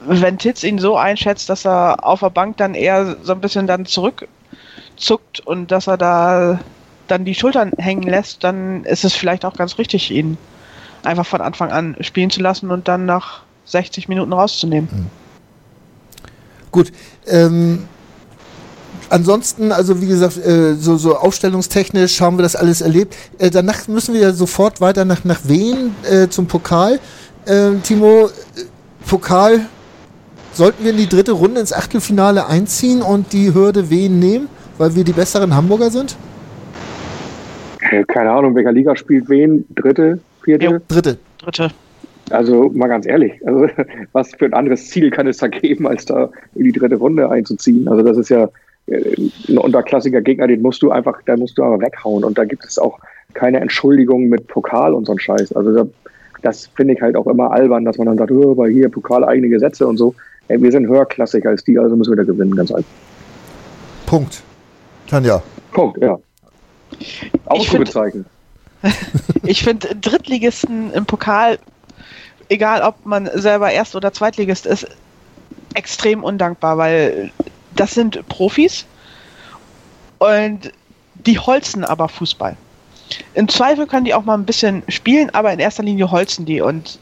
wenn Titz ihn so einschätzt, dass er auf der Bank dann eher so ein bisschen dann zurückzuckt und dass er da dann die Schultern hängen lässt, dann ist es vielleicht auch ganz richtig, ihn einfach von Anfang an spielen zu lassen und dann nach 60 Minuten rauszunehmen. Mhm. Gut. Ähm, ansonsten, also wie gesagt, äh, so, so aufstellungstechnisch haben wir das alles erlebt. Äh, danach müssen wir ja sofort weiter nach, nach Wien äh, zum Pokal. Ähm, Timo, äh, Pokal, sollten wir in die dritte Runde ins Achtelfinale einziehen und die Hürde Wien nehmen, weil wir die besseren Hamburger sind? Äh, keine Ahnung, welcher Liga spielt wen? Dritte, vierte? Jo, dritte. Dritte. Also mal ganz ehrlich, also was für ein anderes Ziel kann es da geben, als da in die dritte Runde einzuziehen? Also das ist ja äh, ein unterklassiger Gegner, den musst du einfach, da musst du aber weghauen. Und da gibt es auch keine Entschuldigung mit Pokal und so ein Scheiß. Also da, das finde ich halt auch immer albern, dass man dann sagt, oh, weil hier Pokal eigene Gesetze und so. Ey, wir sind höherklassig als die, also müssen wir da gewinnen, ganz einfach. Punkt. Tanja. Punkt, ja. Ausrufezeichen. Ich finde find Drittligisten im Pokal egal ob man selber Erst- oder Zweitligist ist, extrem undankbar, weil das sind Profis und die holzen aber Fußball. Im Zweifel können die auch mal ein bisschen spielen, aber in erster Linie holzen die und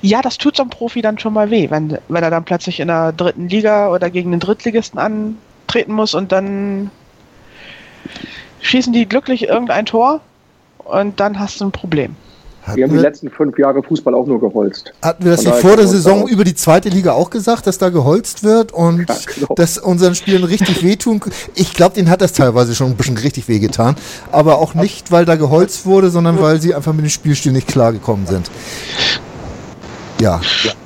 ja, das tut so einem Profi dann schon mal weh, wenn, wenn er dann plötzlich in der dritten Liga oder gegen den Drittligisten antreten muss und dann schießen die glücklich irgendein Tor und dann hast du ein Problem. Hatten wir haben die letzten fünf Jahre Fußball auch nur geholzt. Hatten wir das nicht vor der Saison über die zweite Liga auch gesagt, dass da geholzt wird und ja, genau. dass unseren Spielen richtig wehtun? Ich glaube, denen hat das teilweise schon ein bisschen richtig wehgetan. Aber auch nicht, weil da geholzt wurde, sondern weil sie einfach mit dem Spielstil nicht klargekommen sind. Ja.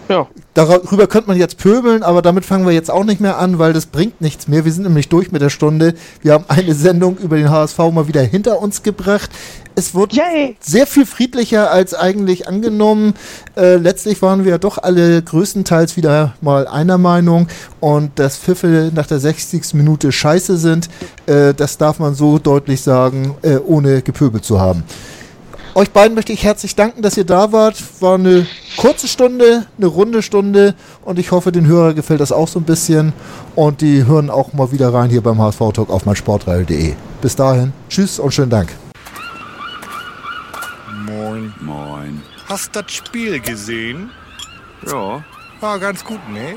ja. Darüber könnte man jetzt pöbeln, aber damit fangen wir jetzt auch nicht mehr an, weil das bringt nichts mehr. Wir sind nämlich durch mit der Stunde. Wir haben eine Sendung über den HSV mal wieder hinter uns gebracht. Es wurde Yay. sehr viel friedlicher als eigentlich angenommen. Äh, letztlich waren wir ja doch alle größtenteils wieder mal einer Meinung und dass Pfiffe nach der 60. Minute scheiße sind, äh, das darf man so deutlich sagen, äh, ohne gepöbelt zu haben. Euch beiden möchte ich herzlich danken, dass ihr da wart. War eine kurze Stunde, eine runde Stunde und ich hoffe, den Hörer gefällt das auch so ein bisschen und die hören auch mal wieder rein hier beim HSV Talk auf meinsportradio.de. Bis dahin, tschüss und schönen Dank. Moin. Moin. Hast das Spiel gesehen? Ja. War ganz gut, ne?